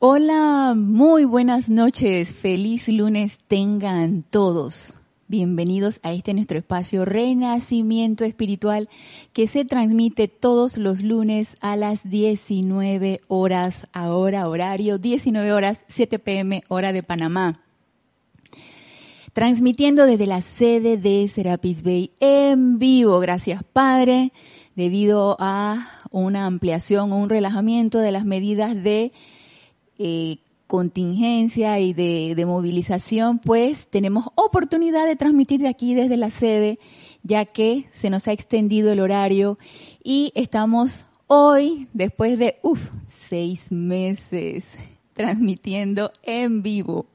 Hola, muy buenas noches, feliz lunes tengan todos. Bienvenidos a este nuestro espacio Renacimiento Espiritual que se transmite todos los lunes a las 19 horas, ahora horario 19 horas 7 pm hora de Panamá. Transmitiendo desde la sede de Serapis Bay en vivo. Gracias Padre, debido a una ampliación un relajamiento de las medidas de eh, contingencia y de, movilización, pues tenemos oportunidad de transmitir de aquí desde la sede, ya que se nos ha extendido el horario y estamos hoy, después de uf, seis meses, transmitiendo en vivo.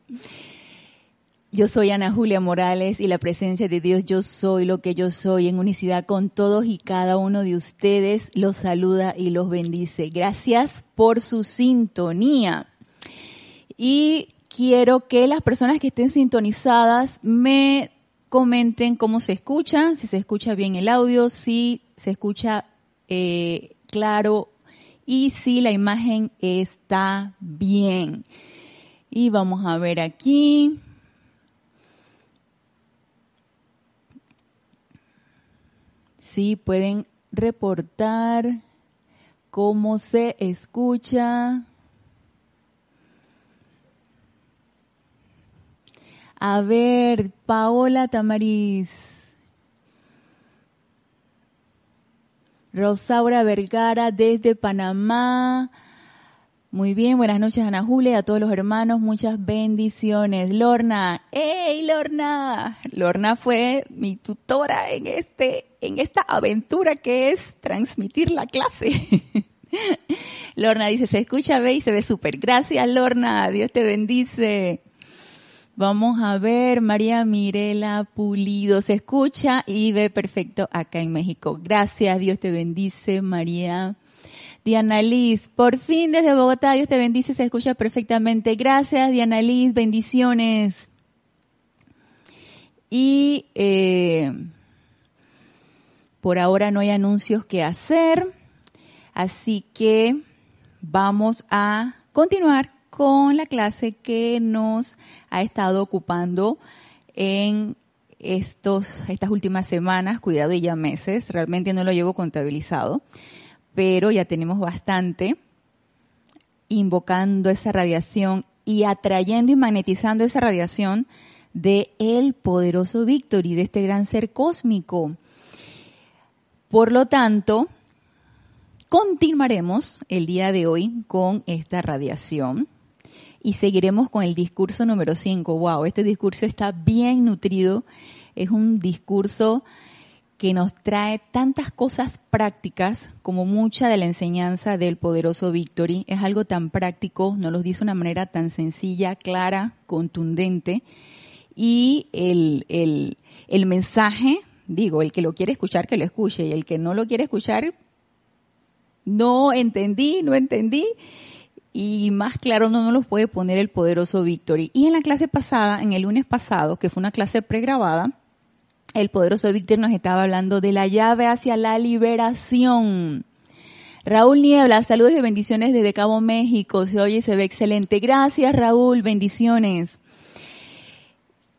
Yo soy Ana Julia Morales y la presencia de Dios, yo soy lo que yo soy, en unicidad con todos y cada uno de ustedes, los saluda y los bendice. Gracias por su sintonía y quiero que las personas que estén sintonizadas me comenten cómo se escucha, si se escucha bien el audio, si se escucha eh, claro y si la imagen está bien. Y vamos a ver aquí. Si pueden reportar cómo se escucha. A ver, Paola Tamariz. Rosaura Vergara desde Panamá. Muy bien, buenas noches Ana Julia, a todos los hermanos, muchas bendiciones. Lorna, ¡hey Lorna! Lorna fue mi tutora en este, en esta aventura que es transmitir la clase. Lorna dice, se escucha, ve y se ve súper. Gracias Lorna, Dios te bendice. Vamos a ver, María Mirela Pulido, se escucha y ve perfecto acá en México. Gracias, Dios te bendice, María. Diana Liz, por fin desde Bogotá, Dios te bendice, se escucha perfectamente. Gracias, Diana Liz, bendiciones. Y eh, por ahora no hay anuncios que hacer, así que vamos a continuar con la clase que nos ha estado ocupando en estos, estas últimas semanas, cuidado y ya meses, realmente no lo llevo contabilizado, pero ya tenemos bastante invocando esa radiación y atrayendo y magnetizando esa radiación de el poderoso Victory, de este gran ser cósmico. Por lo tanto, continuaremos el día de hoy con esta radiación y seguiremos con el discurso número 5. Wow, este discurso está bien nutrido. Es un discurso que nos trae tantas cosas prácticas como mucha de la enseñanza del poderoso Victory. Es algo tan práctico, nos lo dice de una manera tan sencilla, clara, contundente. Y el, el, el mensaje, digo, el que lo quiere escuchar, que lo escuche, y el que no lo quiere escuchar, no entendí, no entendí y más claro no nos lo puede poner el poderoso Victory. Y en la clase pasada, en el lunes pasado, que fue una clase pregrabada, el poderoso Victory nos estaba hablando de la llave hacia la liberación. Raúl Niebla, saludos y bendiciones desde Cabo México. Se oye y se ve excelente. Gracias Raúl, bendiciones.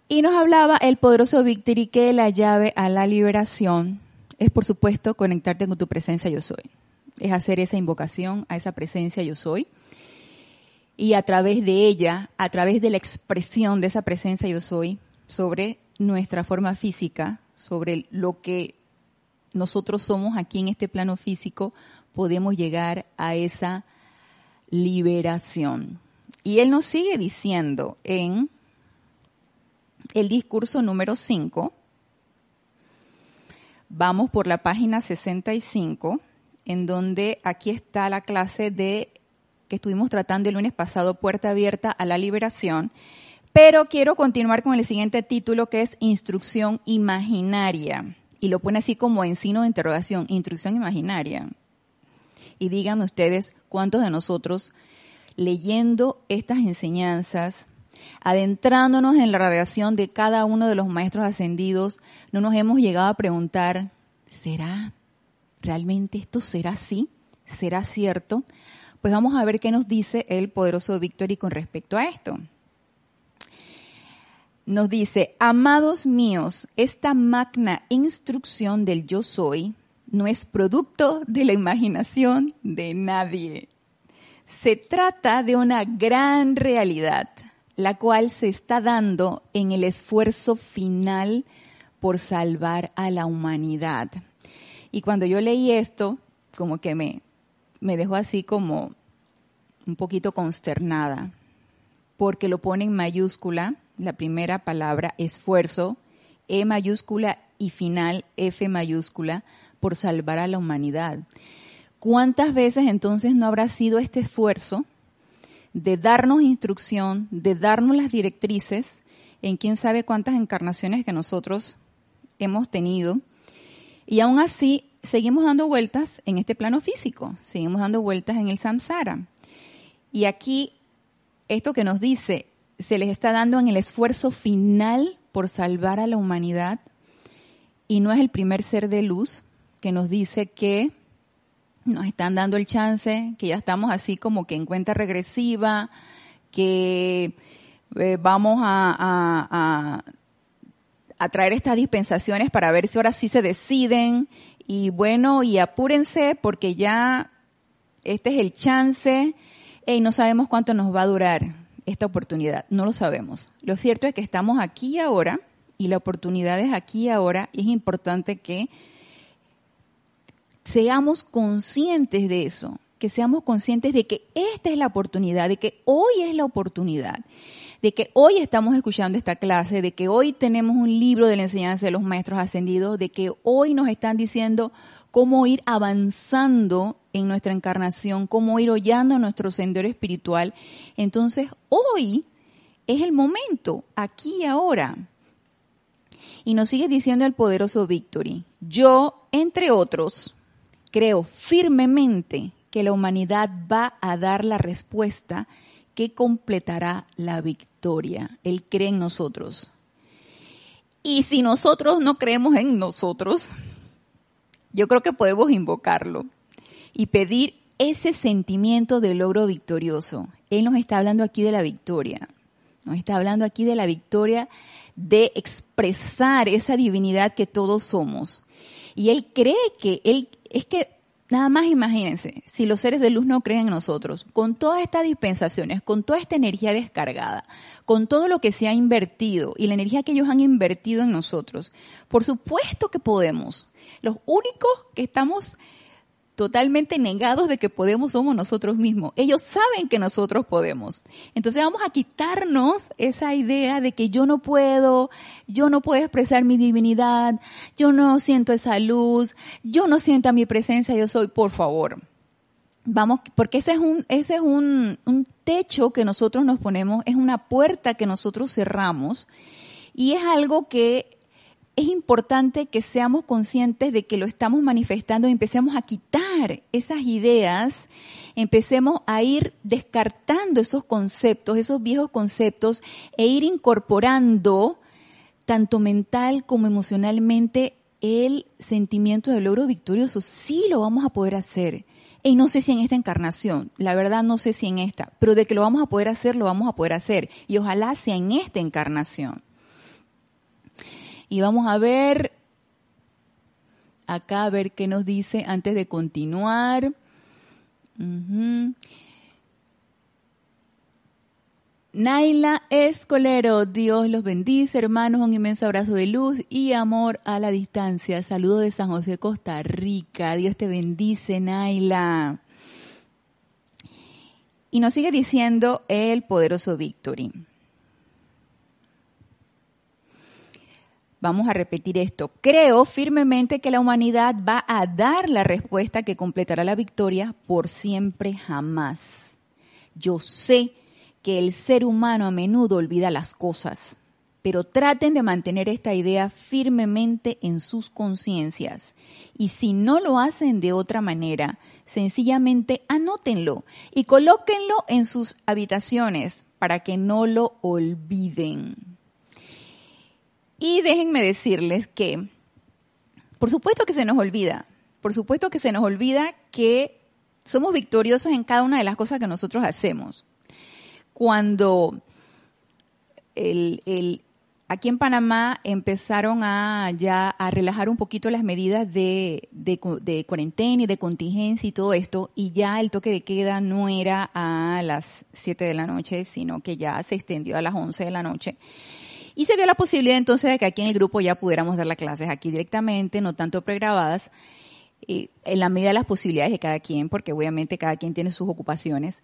Y nos hablaba el poderoso Victory que la llave a la liberación es por supuesto conectarte con tu presencia yo soy. Es hacer esa invocación a esa presencia yo soy y a través de ella, a través de la expresión de esa presencia yo soy, sobre nuestra forma física, sobre lo que nosotros somos aquí en este plano físico, podemos llegar a esa liberación. Y él nos sigue diciendo en el discurso número 5, vamos por la página 65, en donde aquí está la clase de estuvimos tratando el lunes pasado, Puerta Abierta a la Liberación, pero quiero continuar con el siguiente título que es Instrucción Imaginaria. Y lo pone así como en signo de interrogación, Instrucción Imaginaria. Y díganme ustedes cuántos de nosotros, leyendo estas enseñanzas, adentrándonos en la radiación de cada uno de los maestros ascendidos, no nos hemos llegado a preguntar, ¿será? ¿Realmente esto será así? ¿Será cierto? Pues vamos a ver qué nos dice el poderoso Victory con respecto a esto. Nos dice, amados míos, esta magna instrucción del yo soy no es producto de la imaginación de nadie. Se trata de una gran realidad, la cual se está dando en el esfuerzo final por salvar a la humanidad. Y cuando yo leí esto, como que me, me dejó así como un poquito consternada, porque lo pone en mayúscula, la primera palabra, esfuerzo, E mayúscula y final, F mayúscula, por salvar a la humanidad. ¿Cuántas veces entonces no habrá sido este esfuerzo de darnos instrucción, de darnos las directrices en quién sabe cuántas encarnaciones que nosotros hemos tenido? Y aún así seguimos dando vueltas en este plano físico, seguimos dando vueltas en el samsara. Y aquí, esto que nos dice, se les está dando en el esfuerzo final por salvar a la humanidad, y no es el primer ser de luz que nos dice que nos están dando el chance, que ya estamos así como que en cuenta regresiva, que eh, vamos a, a, traer estas dispensaciones para ver si ahora sí se deciden. Y bueno, y apúrense porque ya este es el chance y no sabemos cuánto nos va a durar esta oportunidad. No lo sabemos. Lo cierto es que estamos aquí ahora y la oportunidad es aquí ahora y es importante que seamos conscientes de eso, que seamos conscientes de que esta es la oportunidad, de que hoy es la oportunidad, de que hoy estamos escuchando esta clase, de que hoy tenemos un libro de la enseñanza de los maestros ascendidos, de que hoy nos están diciendo cómo ir avanzando en nuestra encarnación, cómo ir hollando nuestro sendero espiritual. Entonces, hoy es el momento, aquí y ahora. Y nos sigue diciendo el poderoso Victory, yo, entre otros, creo firmemente que la humanidad va a dar la respuesta que completará la victoria. Él cree en nosotros. Y si nosotros no creemos en nosotros, yo creo que podemos invocarlo y pedir ese sentimiento de logro victorioso. Él nos está hablando aquí de la victoria. Nos está hablando aquí de la victoria de expresar esa divinidad que todos somos. Y él cree que él es que nada más imagínense, si los seres de luz no creen en nosotros, con todas estas dispensaciones, con toda esta energía descargada, con todo lo que se ha invertido y la energía que ellos han invertido en nosotros, por supuesto que podemos. Los únicos que estamos totalmente negados de que podemos somos nosotros mismos. Ellos saben que nosotros podemos. Entonces vamos a quitarnos esa idea de que yo no puedo, yo no puedo expresar mi divinidad, yo no siento esa luz, yo no siento mi presencia, yo soy, por favor. Vamos, porque ese es un, ese es un, un techo que nosotros nos ponemos, es una puerta que nosotros cerramos y es algo que es importante que seamos conscientes de que lo estamos manifestando y empecemos a quitar esas ideas, empecemos a ir descartando esos conceptos, esos viejos conceptos e ir incorporando tanto mental como emocionalmente el sentimiento de logro victorioso. Sí lo vamos a poder hacer. Y no sé si en esta encarnación, la verdad no sé si en esta, pero de que lo vamos a poder hacer, lo vamos a poder hacer. Y ojalá sea en esta encarnación. Y vamos a ver acá, a ver qué nos dice antes de continuar. Naila Escolero, Dios los bendice, hermanos, un inmenso abrazo de luz y amor a la distancia. Saludos de San José, Costa Rica. Dios te bendice, Naila. Y nos sigue diciendo el poderoso Victory. Vamos a repetir esto. Creo firmemente que la humanidad va a dar la respuesta que completará la victoria por siempre jamás. Yo sé que el ser humano a menudo olvida las cosas, pero traten de mantener esta idea firmemente en sus conciencias. Y si no lo hacen de otra manera, sencillamente anótenlo y colóquenlo en sus habitaciones para que no lo olviden. Y déjenme decirles que, por supuesto que se nos olvida, por supuesto que se nos olvida que somos victoriosos en cada una de las cosas que nosotros hacemos. Cuando el, el, aquí en Panamá empezaron a ya a relajar un poquito las medidas de, de, de, cuarentena y de contingencia y todo esto, y ya el toque de queda no era a las 7 de la noche, sino que ya se extendió a las 11 de la noche. Y se vio la posibilidad entonces de que aquí en el grupo ya pudiéramos dar las clases aquí directamente, no tanto pregrabadas, eh, en la medida de las posibilidades de cada quien, porque obviamente cada quien tiene sus ocupaciones.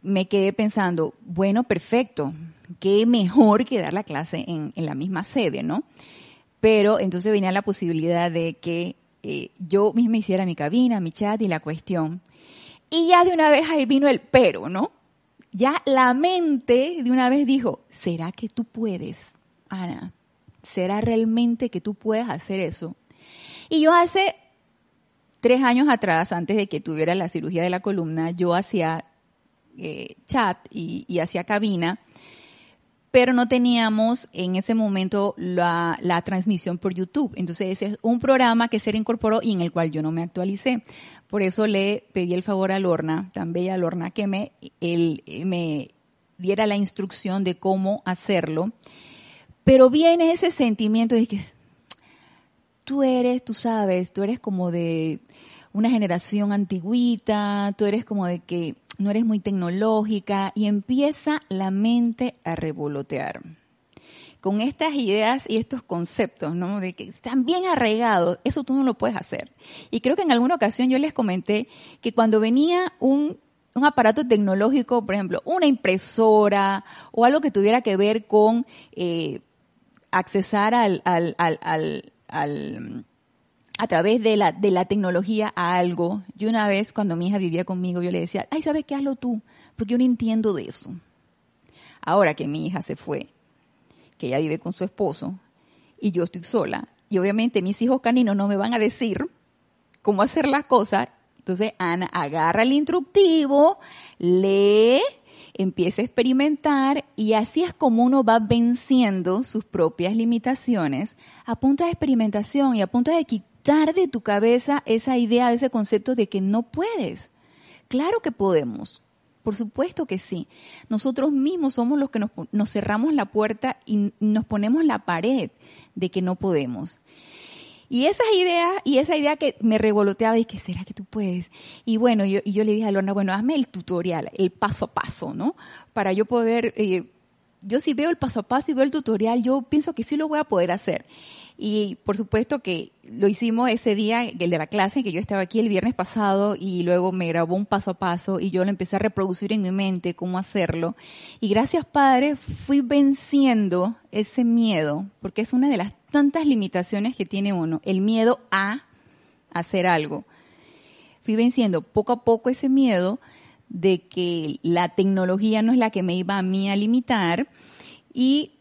Me quedé pensando, bueno, perfecto, qué mejor que dar la clase en, la misma sede, ¿no? Pero entonces venía la posibilidad de que eh, yo misma hiciera mi cabina, mi chat y la cuestión. Y ya de una vez ahí vino el pero, ¿no? Ya la mente de una vez dijo, ¿será que tú puedes, Ana? ¿Será realmente que tú puedes hacer eso? Y yo hace tres años atrás, antes de que tuviera la cirugía de la columna, yo hacía eh, chat y, hacía cabina pero no teníamos en ese momento la, la, transmisión por YouTube. Entonces ese es un programa que se incorporó y en el cual yo no me actualicé. Por eso le pedí el favor a Lorna, tan bella Lorna, que me, él, me diera la instrucción de cómo hacerlo. Pero viene ese sentimiento de que tú eres, tú sabes, tú eres como de una generación antigüita, tú eres como de que no eres muy tecnológica y empieza la mente a revolotear con estas ideas y estos conceptos, ¿no? De que están bien arraigados, eso tú no lo puedes hacer. Y creo que en alguna ocasión yo les comenté que cuando venía un, un aparato tecnológico, por ejemplo, una impresora o algo que tuviera que ver con eh, accesar al, al, al, al a través de la, de la tecnología a algo. Yo una vez, cuando mi hija vivía conmigo, yo le decía, ay, ¿sabes qué? Hazlo tú, porque yo no entiendo de eso. Ahora que mi hija se fue, que ella vive con su esposo, y yo estoy sola, y obviamente mis hijos caninos no me van a decir cómo hacer las cosas, entonces Ana agarra el instructivo, lee, empieza a experimentar y así es como uno va venciendo sus propias limitaciones a punta de experimentación y a punta de de tu cabeza esa idea, ese concepto de que no puedes. Claro que podemos. Por supuesto que sí. Nosotros mismos somos los que nos, cerramos la puerta y nos ponemos la pared de que no podemos. Y esa idea, y esa idea que me revoloteaba, y que será que tú puedes. Y bueno, yo, y yo le dije a Lorna, bueno, hazme el tutorial, el paso a paso, ¿no? Para yo poder, eh, yo si veo el paso a paso y veo el tutorial, yo pienso que sí lo voy a poder hacer. Y por supuesto que lo hicimos ese día, el de la clase, que yo estaba aquí el viernes pasado y luego me grabó un paso a paso y yo lo empecé a reproducir en mi mente, cómo hacerlo. Y gracias Padre, fui venciendo ese miedo, porque es una de las tantas limitaciones que tiene uno, el miedo a hacer algo. Fui venciendo poco a poco ese miedo de que la tecnología no es la que me iba a mí a limitar y,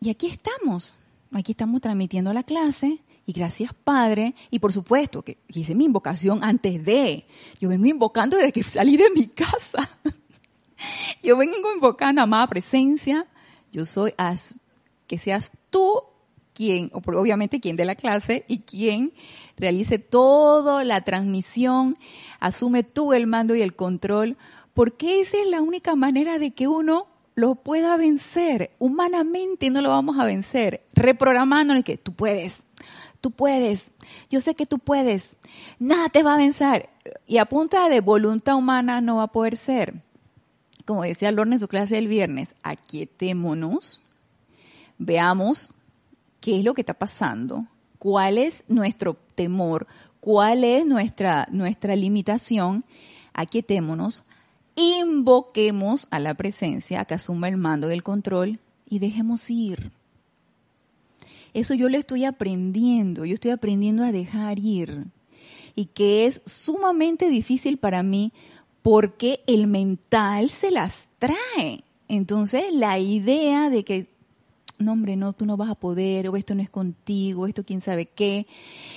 y aquí estamos aquí estamos transmitiendo la clase y gracias Padre, y por supuesto que hice mi invocación antes de, yo vengo invocando desde que salí de mi casa, yo vengo invocando amada presencia, yo soy, que seas tú quien, obviamente quien de la clase y quien realice toda la transmisión, asume tú el mando y el control, porque esa es la única manera de que uno lo pueda vencer. Humanamente no lo vamos a vencer. Reprogramándole que tú puedes, tú puedes, yo sé que tú puedes, nada te va a vencer. Y a punta de voluntad humana no va a poder ser. Como decía Lorna en su clase del viernes, aquietémonos, veamos qué es lo que está pasando, cuál es nuestro temor, cuál es nuestra, nuestra limitación, aquietémonos, invoquemos a la presencia que asuma el mando del control y dejemos ir. Eso yo lo estoy aprendiendo, yo estoy aprendiendo a dejar ir. Y que es sumamente difícil para mí porque el mental se las trae. Entonces la idea de que, no hombre, no, tú no vas a poder, o esto no es contigo, esto quién sabe qué,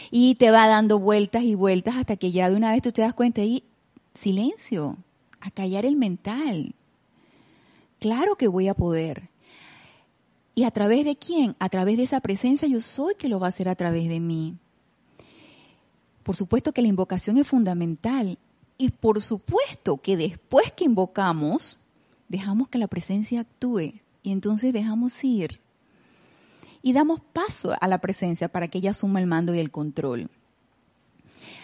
y te va dando vueltas y vueltas hasta que ya de una vez tú te das cuenta y silencio, a callar el mental. Claro que voy a poder. ¿Y a través de quién? A través de esa presencia yo soy que lo va a hacer a través de mí. Por supuesto que la invocación es fundamental. Y por supuesto que después que invocamos, dejamos que la presencia actúe y entonces dejamos ir. Y damos paso a la presencia para que ella asuma el mando y el control.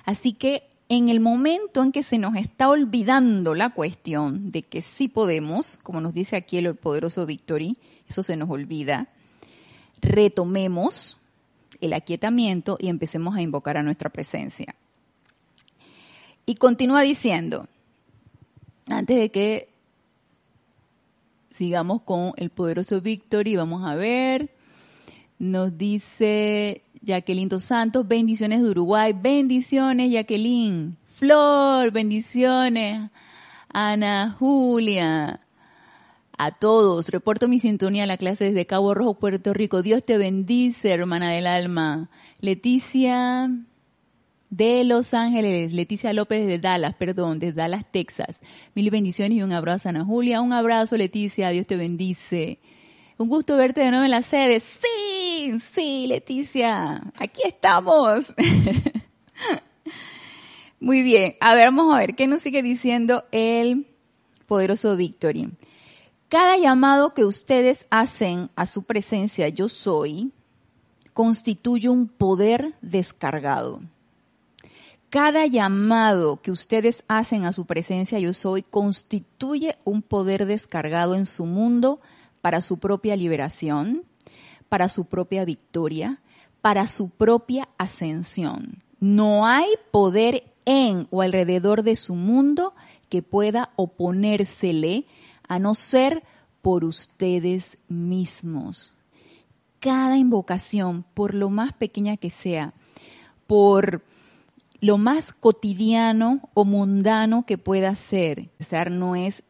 Así que en el momento en que se nos está olvidando la cuestión de que sí podemos, como nos dice aquí el poderoso Victory, eso se nos olvida, retomemos el aquietamiento y empecemos a invocar a nuestra presencia. Y continúa diciendo, antes de que sigamos con el poderoso Victory, vamos a ver, nos dice Jacqueline Dos Santos, bendiciones de Uruguay, bendiciones Jacqueline, Flor, bendiciones, Ana Julia, a todos. Reporto mi sintonía a la clase desde Cabo Rojo, Puerto Rico. Dios te bendice, hermana del alma. Leticia de Los Ángeles, Leticia López de Dallas, perdón, de Dallas, Texas. Mil bendiciones y un abrazo, Ana Julia. Un abrazo, Leticia. Dios te bendice. Un gusto verte de nuevo en la sede. Sí, sí, Leticia. Aquí estamos. Muy bien. A ver, vamos a ver qué nos sigue diciendo el poderoso Victory. Cada llamado que ustedes hacen a su presencia, yo soy, constituye un poder descargado. Cada llamado que ustedes hacen a su presencia, yo soy, constituye un poder descargado en su mundo para su propia liberación, para su propia victoria, para su propia ascensión. No hay poder en o alrededor de su mundo que pueda oponérsele a no ser por ustedes mismos. Cada invocación, por lo más pequeña que sea, por lo más cotidiano o mundano que pueda ser, no es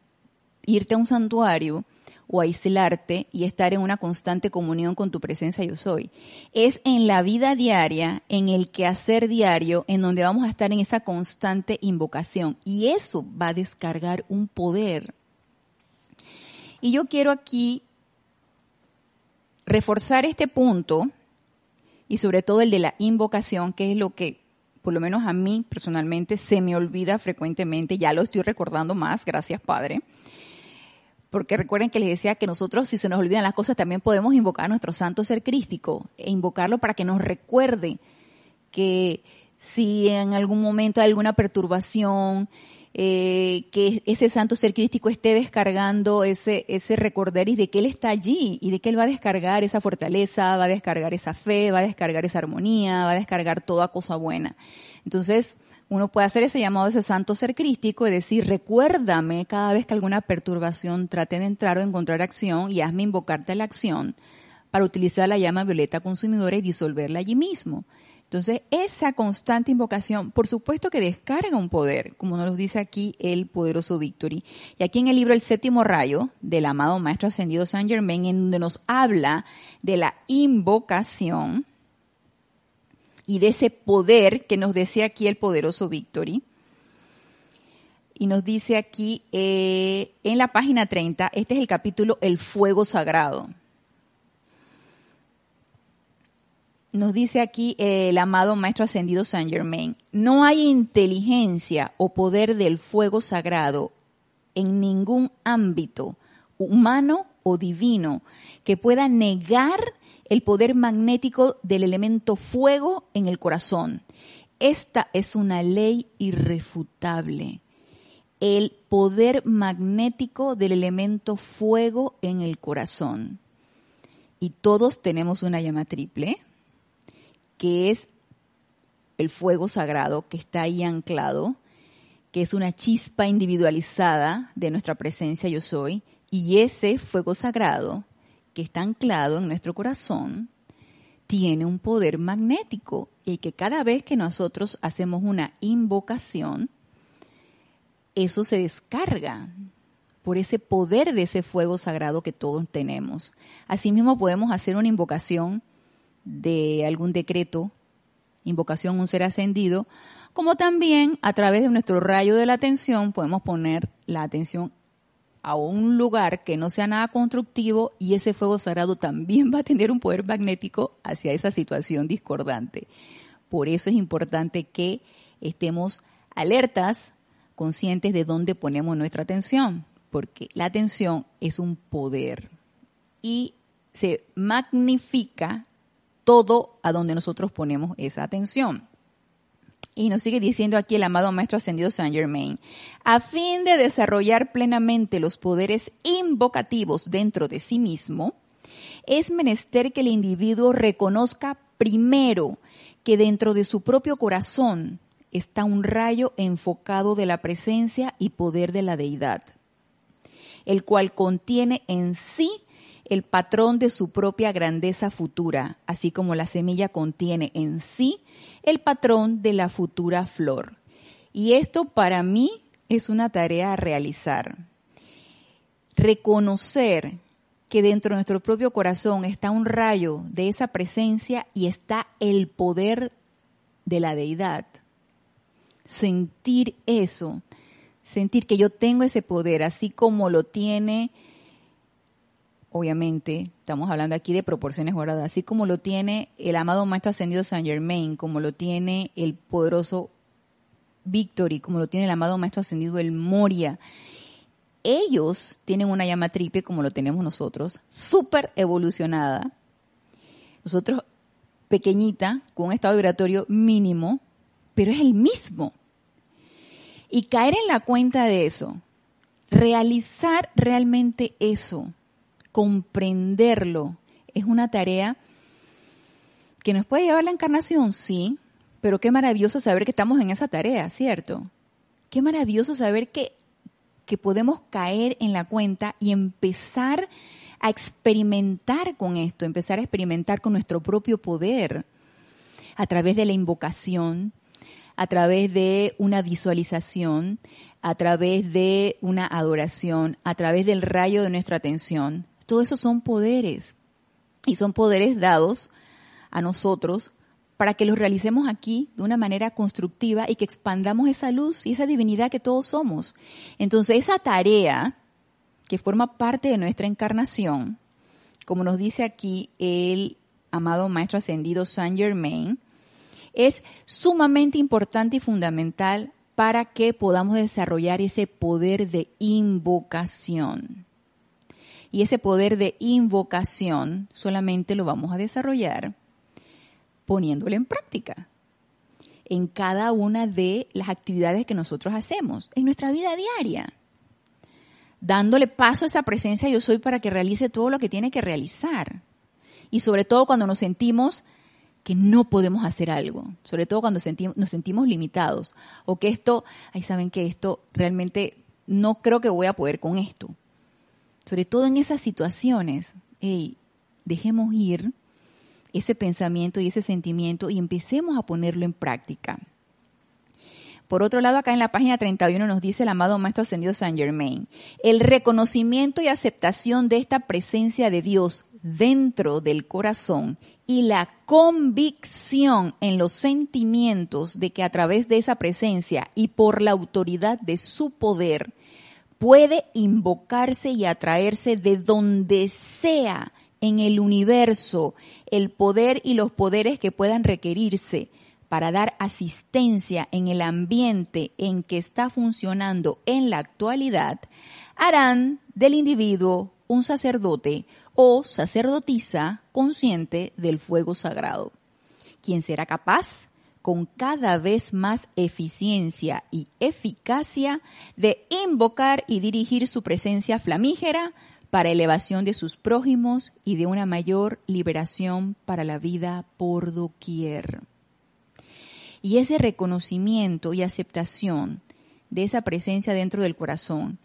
irte a un santuario o aislarte y estar en una constante comunión con tu presencia yo soy. Es en la vida diaria, en el quehacer diario, en donde vamos a estar en esa constante invocación. Y eso va a descargar un poder y yo quiero aquí reforzar este punto y sobre todo el de la invocación, que es lo que por lo menos a mí personalmente se me olvida frecuentemente, ya lo estoy recordando más, gracias Padre. Porque recuerden que les decía que nosotros, si se nos olvidan las cosas, también podemos invocar a nuestro santo ser crístico e invocarlo para que nos recuerde que si en algún momento hay alguna perturbación, eh, que ese santo ser crístico esté descargando ese, ese recorderis de que Él está allí y de que Él va a descargar esa fortaleza, va a descargar esa fe, va a descargar esa armonía, va a descargar toda cosa buena. Entonces, uno puede hacer ese llamado a ese santo ser crístico y decir, recuérdame cada vez que alguna perturbación trate de entrar o encontrar acción y hazme invocarte a la acción para utilizar la llama violeta consumidora y disolverla allí mismo. Entonces, esa constante invocación, por supuesto que descarga un poder, como nos lo dice aquí el poderoso Victory. Y aquí en el libro El séptimo rayo del amado Maestro Ascendido Saint Germain, en donde nos habla de la invocación y de ese poder que nos decía aquí el poderoso Victory. Y nos dice aquí eh, en la página 30, este es el capítulo El fuego sagrado. Nos dice aquí el amado Maestro Ascendido Saint Germain, no hay inteligencia o poder del fuego sagrado en ningún ámbito, humano o divino, que pueda negar el poder magnético del elemento fuego en el corazón. Esta es una ley irrefutable. El poder magnético del elemento fuego en el corazón. Y todos tenemos una llama triple que es el fuego sagrado que está ahí anclado, que es una chispa individualizada de nuestra presencia yo soy, y ese fuego sagrado que está anclado en nuestro corazón tiene un poder magnético y que cada vez que nosotros hacemos una invocación, eso se descarga por ese poder de ese fuego sagrado que todos tenemos. Asimismo podemos hacer una invocación de algún decreto, invocación un ser ascendido, como también a través de nuestro rayo de la atención podemos poner la atención a un lugar que no sea nada constructivo y ese fuego sagrado también va a tener un poder magnético hacia esa situación discordante. Por eso es importante que estemos alertas, conscientes de dónde ponemos nuestra atención, porque la atención es un poder y se magnifica todo a donde nosotros ponemos esa atención. Y nos sigue diciendo aquí el amado Maestro Ascendido Saint Germain, a fin de desarrollar plenamente los poderes invocativos dentro de sí mismo, es menester que el individuo reconozca primero que dentro de su propio corazón está un rayo enfocado de la presencia y poder de la deidad, el cual contiene en sí el patrón de su propia grandeza futura, así como la semilla contiene en sí el patrón de la futura flor. Y esto para mí es una tarea a realizar. Reconocer que dentro de nuestro propio corazón está un rayo de esa presencia y está el poder de la deidad. Sentir eso, sentir que yo tengo ese poder, así como lo tiene obviamente, estamos hablando aquí de proporciones guardadas, así como lo tiene el amado Maestro Ascendido Saint Germain, como lo tiene el poderoso Victory, como lo tiene el amado Maestro Ascendido el Moria. Ellos tienen una llama triple como lo tenemos nosotros, súper evolucionada. Nosotros pequeñita, con un estado vibratorio mínimo, pero es el mismo. Y caer en la cuenta de eso, realizar realmente eso, comprenderlo. Es una tarea que nos puede llevar la encarnación, sí, pero qué maravilloso saber que estamos en esa tarea, ¿cierto? Qué maravilloso saber que, que podemos caer en la cuenta y empezar a experimentar con esto, empezar a experimentar con nuestro propio poder a través de la invocación, a través de una visualización, a través de una adoración, a través del rayo de nuestra atención, todo eso son poderes. Y son poderes dados a nosotros para que los realicemos aquí de una manera constructiva y que expandamos esa luz y esa divinidad que todos somos. Entonces, esa tarea que forma parte de nuestra encarnación, como nos dice aquí el amado Maestro Ascendido Saint Germain, es sumamente importante y fundamental para que podamos desarrollar ese poder de invocación. Y ese poder de invocación solamente lo vamos a desarrollar poniéndolo en práctica en cada una de las actividades que nosotros hacemos en nuestra vida diaria. Dándole paso a esa presencia yo soy para que realice todo lo que tiene que realizar. Y sobre todo cuando nos sentimos que no podemos hacer algo, sobre todo cuando nos sentimos limitados o que esto, ahí saben que esto realmente no creo que voy a poder con esto sobre todo en esas situaciones, dejemos ir ese pensamiento y ese sentimiento y empecemos a ponerlo en práctica. Por otro lado, acá en la página 31 nos dice el amado Maestro Ascendido Saint Germain, el reconocimiento y aceptación de esta presencia de Dios dentro del corazón y la convicción en los sentimientos de que a través de esa presencia y por la autoridad de su poder, puede invocarse y atraerse de donde sea en el universo el poder y los poderes que puedan requerirse para dar asistencia en el ambiente en que está funcionando en la actualidad, harán del individuo un sacerdote o sacerdotisa consciente del fuego sagrado, quien será capaz con cada vez más eficiencia y eficacia de invocar y dirigir su presencia flamígera para elevación de sus prójimos y de una mayor liberación para la vida por doquier. Y ese reconocimiento y aceptación de esa presencia dentro del corazón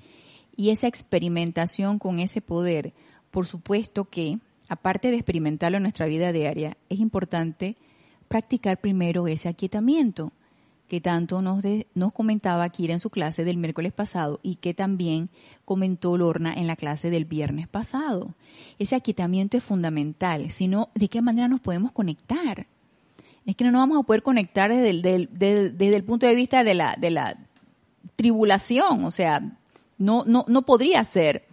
y esa experimentación con ese poder, por supuesto que, aparte de experimentarlo en nuestra vida diaria, es importante practicar primero ese aquietamiento que tanto nos, comentaba Kira en su clase del miércoles pasado y que también comentó Lorna en la clase del viernes pasado. Ese aquietamiento es fundamental, sino de qué manera nos podemos conectar. Es que no nos vamos a poder conectar desde el, el punto de vista de la, de la tribulación, o sea, no, no, no podría ser.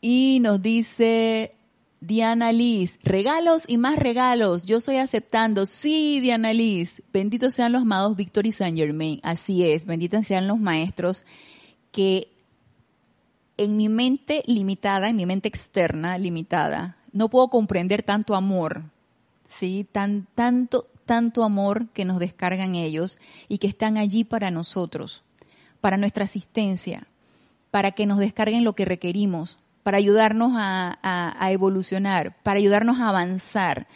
Y nos dice Diana Liz, regalos y más regalos. Yo estoy aceptando. Sí, Diana Liz. Benditos sean los amados Víctor y Saint Germain. Así es. Benditos sean los maestros que en mi mente limitada, en mi mente externa limitada, no puedo comprender tanto amor. Sí, tan, tanto, tanto amor que nos descargan ellos y que están allí para nosotros, para nuestra asistencia, para que nos descarguen lo que requerimos, para ayudarnos a, evolucionar, para ayudarnos a avanzar,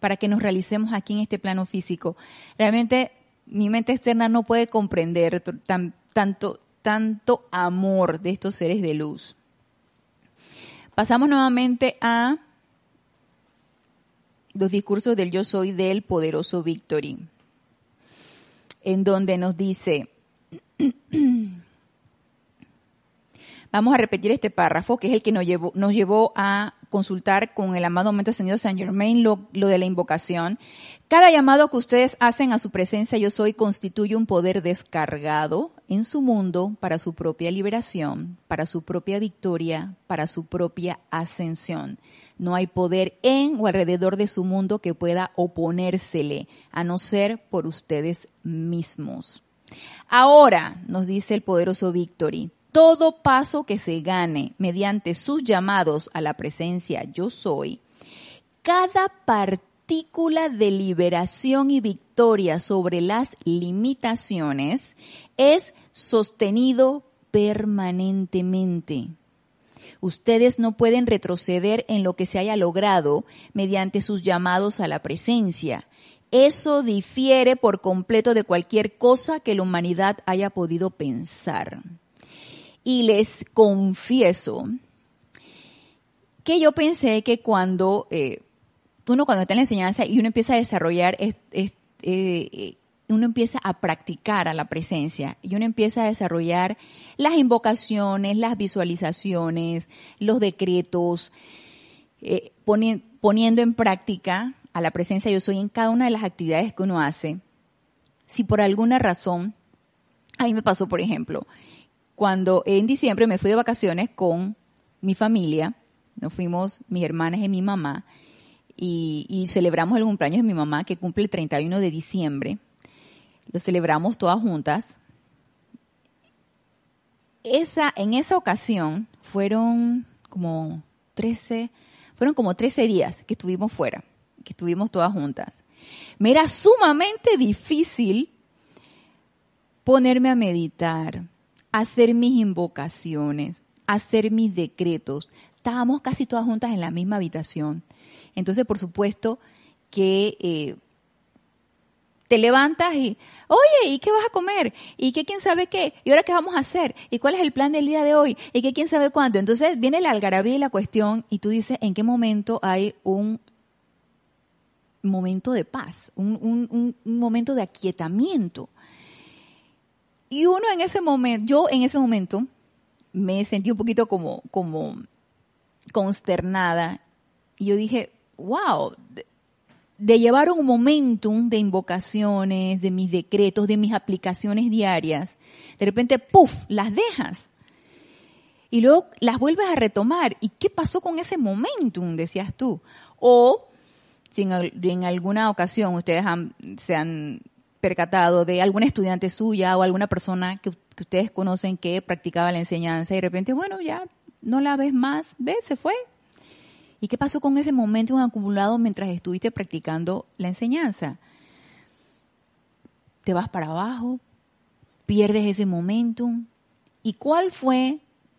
para que nos realicemos aquí en este plano físico. Realmente mi mente externa no puede comprender tanto, tanto amor de estos seres de luz. Pasamos nuevamente a los discursos del yo soy del poderoso Victory, en donde nos dice, Vamos a repetir este párrafo, que es el que nos llevó, nos llevó a consultar con el amado momento ascendido Saint Germain lo, lo, de la invocación. Cada llamado que ustedes hacen a su presencia yo soy constituye un poder descargado en su mundo para su propia liberación, para su propia victoria, para su propia ascensión. No hay poder en o alrededor de su mundo que pueda oponérsele, a no ser por ustedes mismos. Ahora, nos dice el poderoso Victory, todo paso que se gane mediante sus llamados a la presencia yo soy, cada partícula de liberación y victoria sobre las limitaciones es sostenido permanentemente. Ustedes no pueden retroceder en lo que se haya logrado mediante sus llamados a la presencia. Eso difiere por completo de cualquier cosa que la humanidad haya podido pensar. Y les confieso que yo pensé que cuando eh, uno cuando está en la enseñanza y uno empieza a desarrollar, eh, uno empieza a practicar a la presencia y uno empieza a desarrollar las invocaciones, las visualizaciones, los decretos, eh, poniendo en práctica a la presencia yo soy en cada una de las actividades que uno hace. Si por alguna razón, a mí me pasó, por ejemplo, cuando en diciembre me fui de vacaciones con mi familia, nos fuimos mis hermanas y mi mamá, y, celebramos el cumpleaños de mi mamá, que cumple el 31 de diciembre. Lo celebramos todas juntas. Esa, en esa ocasión fueron como 13, fueron como 13 días que estuvimos fuera, que estuvimos todas juntas. Me era sumamente difícil ponerme a meditar, hacer mis invocaciones, hacer mis decretos. Estábamos casi todas juntas en la misma habitación. Entonces, por supuesto que eh, te levantas y, oye, ¿y qué vas a comer? ¿Y qué quién sabe qué? ¿Y ahora qué vamos a hacer? ¿Y cuál es el plan del día de hoy? ¿Y qué quién sabe cuándo? Entonces viene la algarabía y la cuestión y tú dices, ¿en qué momento hay un momento de paz, un momento de aquietamiento? Y uno en ese momento, yo en ese momento me sentí un poquito como, como consternada. Y yo dije, wow, de, llevar un momentum de invocaciones, de mis decretos, de mis aplicaciones diarias, de repente, puff, las dejas. Y luego las vuelves a retomar. ¿Y qué pasó con ese momentum, decías tú? O si en, alguna ocasión ustedes se han percatado de alguna estudiante suya o alguna persona que, ustedes conocen que practicaba la enseñanza y de repente, bueno, ya no la ves más, ves, se fue. ¿Y qué pasó con ese momento acumulado mientras estuviste practicando la enseñanza? Te vas para abajo, pierdes ese momentum. ¿Y cuál fue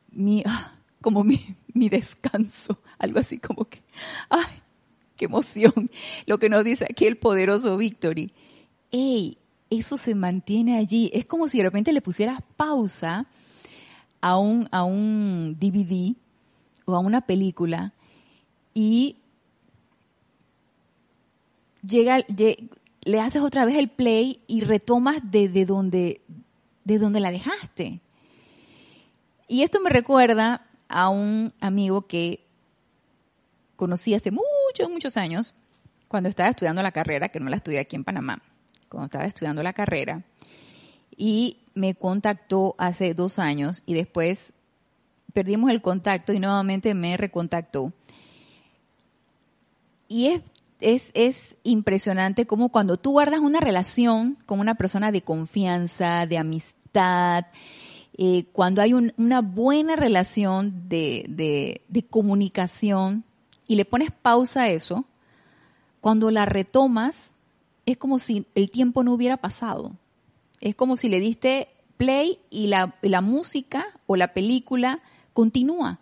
mi, ah, como mi, mi descanso? Algo así como que, ay, qué emoción. Lo que nos dice aquí el poderoso Victory eso se mantiene allí. Es como si de repente le pusieras pausa a un, a un DVD o a una película y llega, le haces otra vez el play y retomas de, donde, de donde la dejaste. Y esto me recuerda a un amigo que conocí hace muchos, muchos años, cuando estaba estudiando la carrera, que no la estudié aquí en Panamá cuando estaba estudiando la carrera, y me contactó hace dos años y después perdimos el contacto y nuevamente me recontactó. y es, es, es impresionante como cuando tú guardas una relación con una persona de confianza, de amistad, eh, cuando hay una buena relación de, de, de comunicación y le pones pausa a eso, cuando la retomas, es como si el tiempo no hubiera pasado. Es como si le diste play y la, la música o la película continúa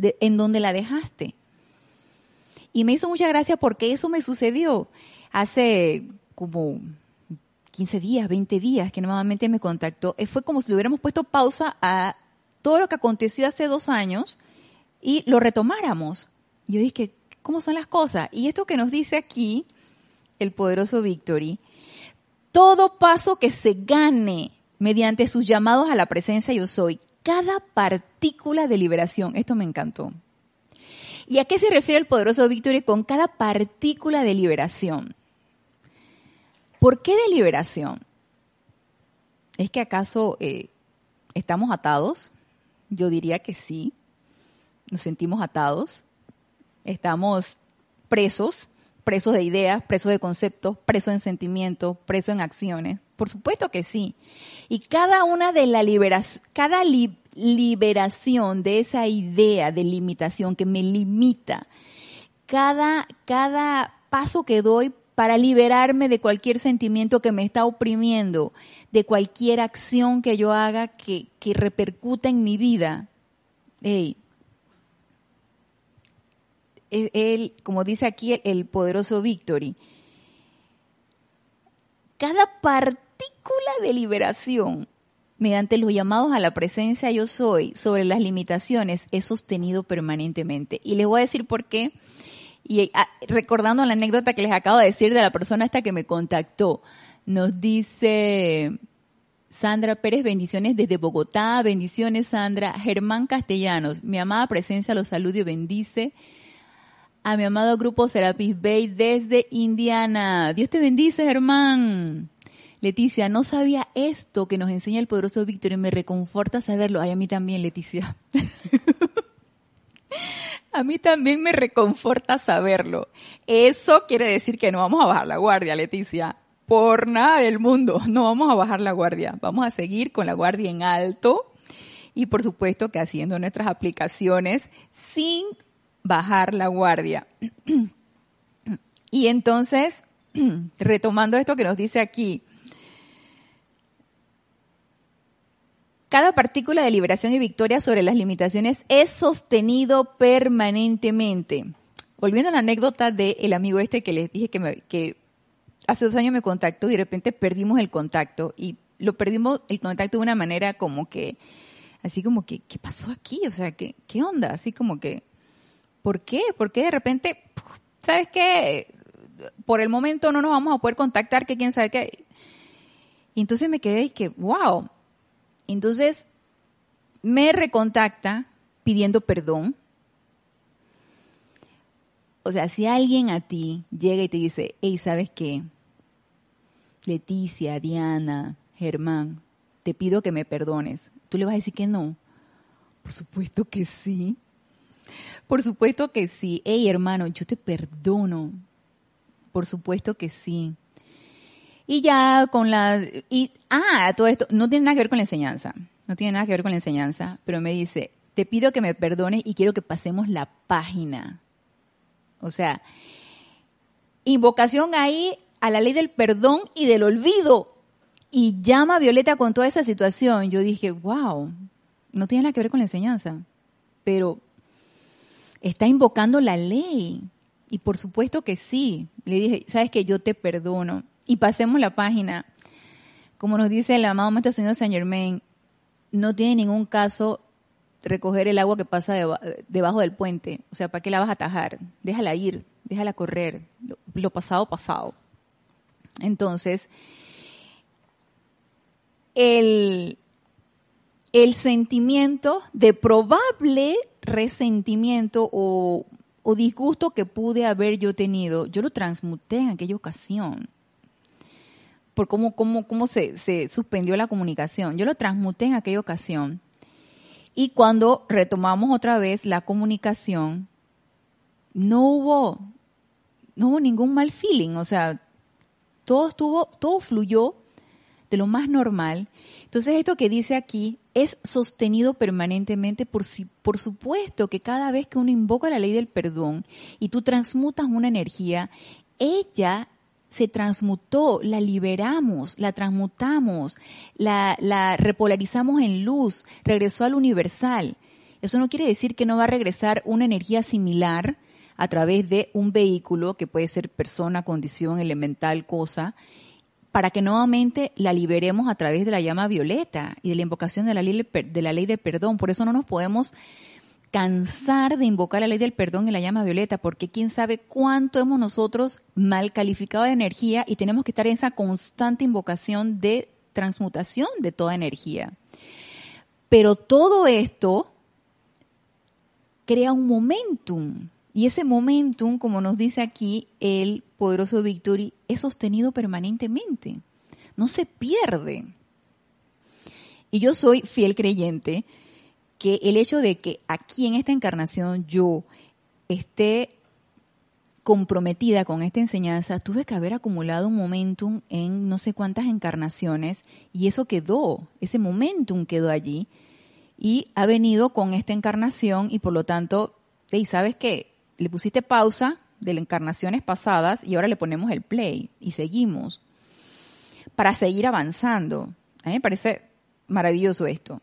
en donde la dejaste. Y me hizo mucha gracia porque eso me sucedió hace como 15 días, 20 días que nuevamente me contactó. Eh, fue como si le hubiéramos puesto pausa a todo lo que aconteció hace dos años y lo retomáramos. Yo dije, ¿cómo son las cosas? Y esto que nos dice aquí el poderoso Victory, todo paso que se gane mediante sus llamados a la presencia yo soy, cada partícula de liberación, esto me encantó. ¿Y a qué se refiere el poderoso Victory con cada partícula de liberación? ¿Por qué de liberación? ¿Es que acaso eh, estamos atados? Yo diría que sí. Nos sentimos atados. Estamos presos presos de ideas, presos de conceptos, presos en sentimientos, presos en acciones. Por supuesto que sí. Y cada una de la liberación, cada liberación de esa idea de limitación que me limita, cada, cada paso que doy para liberarme de cualquier sentimiento que me está oprimiendo, de cualquier acción que yo haga que, que repercuta en mi vida, hey, él, como dice aquí el poderoso Victory, cada partícula de liberación mediante los llamados a la presencia yo soy sobre las limitaciones es sostenido permanentemente. Y les voy a decir por qué. Y ah, recordando la anécdota que les acabo de decir de la persona esta que me contactó, nos dice Sandra Pérez, bendiciones desde Bogotá, bendiciones Sandra, Germán Castellanos, mi amada presencia los saluda y bendice a mi amado grupo Serapis Bay desde Indiana. Dios te bendice, Germán. Leticia, no sabía esto que nos enseña el poderoso Víctor y me reconforta saberlo. Ay, a mí también, Leticia. a mí también me reconforta saberlo. Eso quiere decir que no vamos a bajar la guardia, Leticia. Por nada del mundo, no vamos a bajar la guardia. Vamos a seguir con la guardia en alto y por supuesto que haciendo nuestras aplicaciones sin bajar la guardia. y entonces, retomando esto que nos dice aquí, cada partícula de liberación y victoria sobre las limitaciones es sostenido permanentemente. Volviendo a la anécdota del amigo este que les dije que, que hace dos años me contactó y de repente perdimos el contacto y lo perdimos el contacto de una manera como que, así como que, ¿qué pasó aquí? O sea, ¿qué, qué onda? Así como que ¿Por qué? Porque de repente, ¿sabes qué? Por el momento no nos vamos a poder contactar, que quién sabe qué. Y entonces me quedé y que, wow. Entonces me recontacta pidiendo perdón. O sea, si alguien a ti llega y te dice, hey, ¿sabes qué? Leticia, Diana, Germán, te pido que me perdones. ¿Tú le vas a decir que no? Por supuesto que sí. Por supuesto que sí. Hey, hermano, yo te perdono. Por supuesto que sí. Y ya con la... Y, ah, todo esto no tiene nada que ver con la enseñanza. No tiene nada que ver con la enseñanza. Pero me dice, te pido que me perdones y quiero que pasemos la página. O sea, invocación ahí a la ley del perdón y del olvido. Y llama a Violeta con toda esa situación. Yo dije, wow, no tiene nada que ver con la enseñanza. Pero está invocando la ley. Y por supuesto que sí. Le dije, sabes que yo te perdono. Y pasemos la página. Como nos dice el amado Maestro Señor Saint Germain, no tiene ningún caso recoger el agua que pasa debajo del puente. O sea, ¿para qué la vas a atajar? Déjala ir, déjala correr. Lo, pasado, pasado. Entonces, el, el sentimiento de probable resentimiento o, disgusto que pude haber yo tenido, yo lo transmuté en aquella ocasión. Por cómo, cómo, cómo se, se suspendió la comunicación. Yo lo transmuté en aquella ocasión. Y cuando retomamos otra vez la comunicación, no hubo no hubo ningún mal feeling, o sea, todo estuvo, todo fluyó de lo más normal. Entonces esto que dice aquí es sostenido permanentemente por, por supuesto que cada vez que uno invoca la ley del perdón y tú transmutas una energía, ella se transmutó, la liberamos, la transmutamos, la, la repolarizamos en luz, regresó al universal. Eso no quiere decir que no va a regresar una energía similar a través de un vehículo, que puede ser persona, condición, elemental, cosa, para que nuevamente la liberemos a través de la llama violeta y de la invocación de la ley de, la ley de perdón. Por eso no nos podemos cansar de invocar la ley del perdón y la llama violeta, porque quién sabe cuánto hemos nosotros mal calificado de energía y tenemos que estar en esa constante invocación de transmutación de toda energía. Pero todo esto crea un momentum. Y ese momentum, como nos dice aquí el poderoso Victory, es sostenido permanentemente. No se pierde. Y yo soy fiel creyente que el hecho de que aquí en esta encarnación yo esté comprometida con esta enseñanza, tuve que haber acumulado un momentum en no sé cuántas encarnaciones y eso quedó, ese momentum quedó allí y ha venido con esta encarnación y por lo tanto, y sabes qué, le pusiste pausa de las encarnaciones pasadas y ahora le ponemos el play y seguimos para seguir avanzando. A mí me parece maravilloso esto.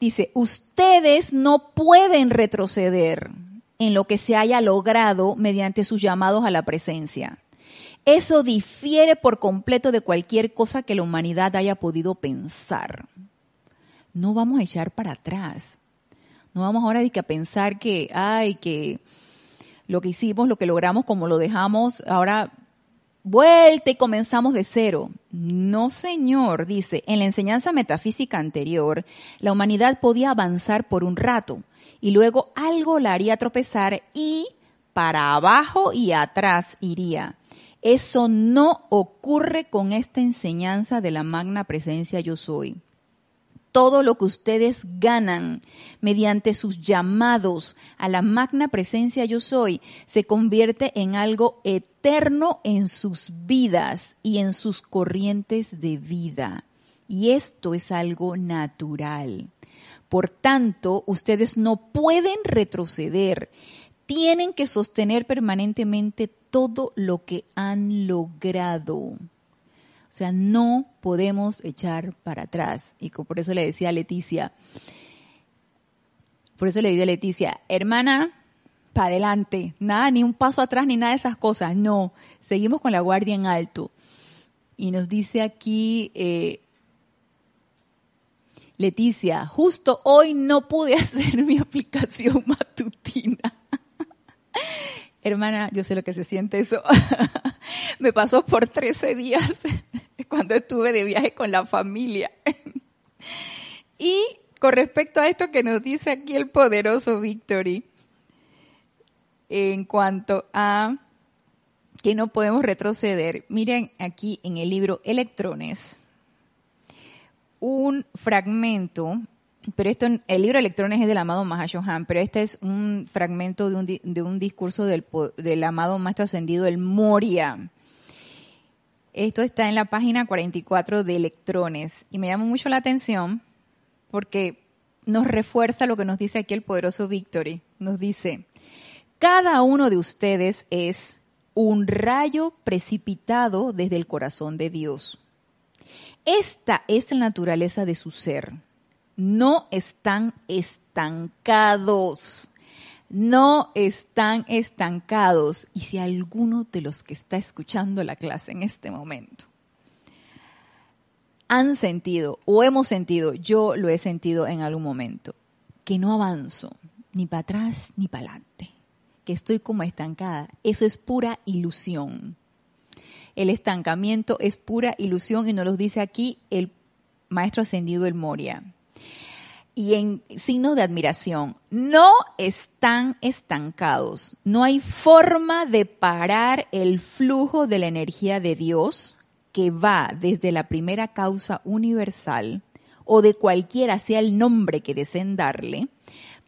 Dice, ustedes no pueden retroceder en lo que se haya logrado mediante sus llamados a la presencia. Eso difiere por completo de cualquier cosa que la humanidad haya podido pensar no vamos a echar para atrás. No vamos ahora a pensar que, ay, que lo que hicimos, lo que logramos, como lo dejamos, ahora vuelta y comenzamos de cero. No, señor, dice, en la enseñanza metafísica anterior, la humanidad podía avanzar por un rato y luego algo la haría tropezar y para abajo y atrás iría. Eso no ocurre con esta enseñanza de la magna presencia yo soy todo lo que ustedes ganan mediante sus llamados a la magna presencia yo soy se convierte en algo eterno en sus vidas y en sus corrientes de vida. Y esto es algo natural. Por tanto, ustedes no pueden retroceder. Tienen que sostener permanentemente todo lo que han logrado. O sea, no podemos echar para atrás. Y por eso le decía a Leticia, por eso le dije a Leticia, hermana, para adelante, nada, ni un paso atrás, ni nada de esas cosas. No, seguimos con la guardia en alto. Y nos dice aquí eh, Leticia, justo hoy no pude hacer mi aplicación matutina. Hermana, yo sé lo que se siente eso. Me pasó por 13 días estuve de viaje con la familia. y con respecto a esto que nos dice aquí el poderoso Victory, en cuanto a que no podemos retroceder, miren aquí en el libro Electrones, un fragmento pero esto, el libro Electrones es del amado Mahashohan, pero este es un fragmento de un, de un discurso del, del amado Maestro Ascendido, el Moria. Esto está en la página 44 de Electrones y me llama mucho la atención porque nos refuerza lo que nos dice aquí el poderoso Victory. Nos dice, cada uno de ustedes es un rayo precipitado desde el corazón de Dios. Esta es la naturaleza de su ser no están estancados. No están estancados. Y si alguno de los que está escuchando la clase en este momento han sentido o hemos sentido, yo lo he sentido en algún momento, que no avanzo ni para atrás ni para adelante, que estoy como estancada, eso es pura ilusión. El estancamiento es pura ilusión y nos lo dice aquí el maestro ascendido el Moria y en signo de admiración. No están estancados. No hay forma de parar el flujo de la energía de Dios que va desde la primera causa universal o de cualquiera sea el nombre que deseen darle,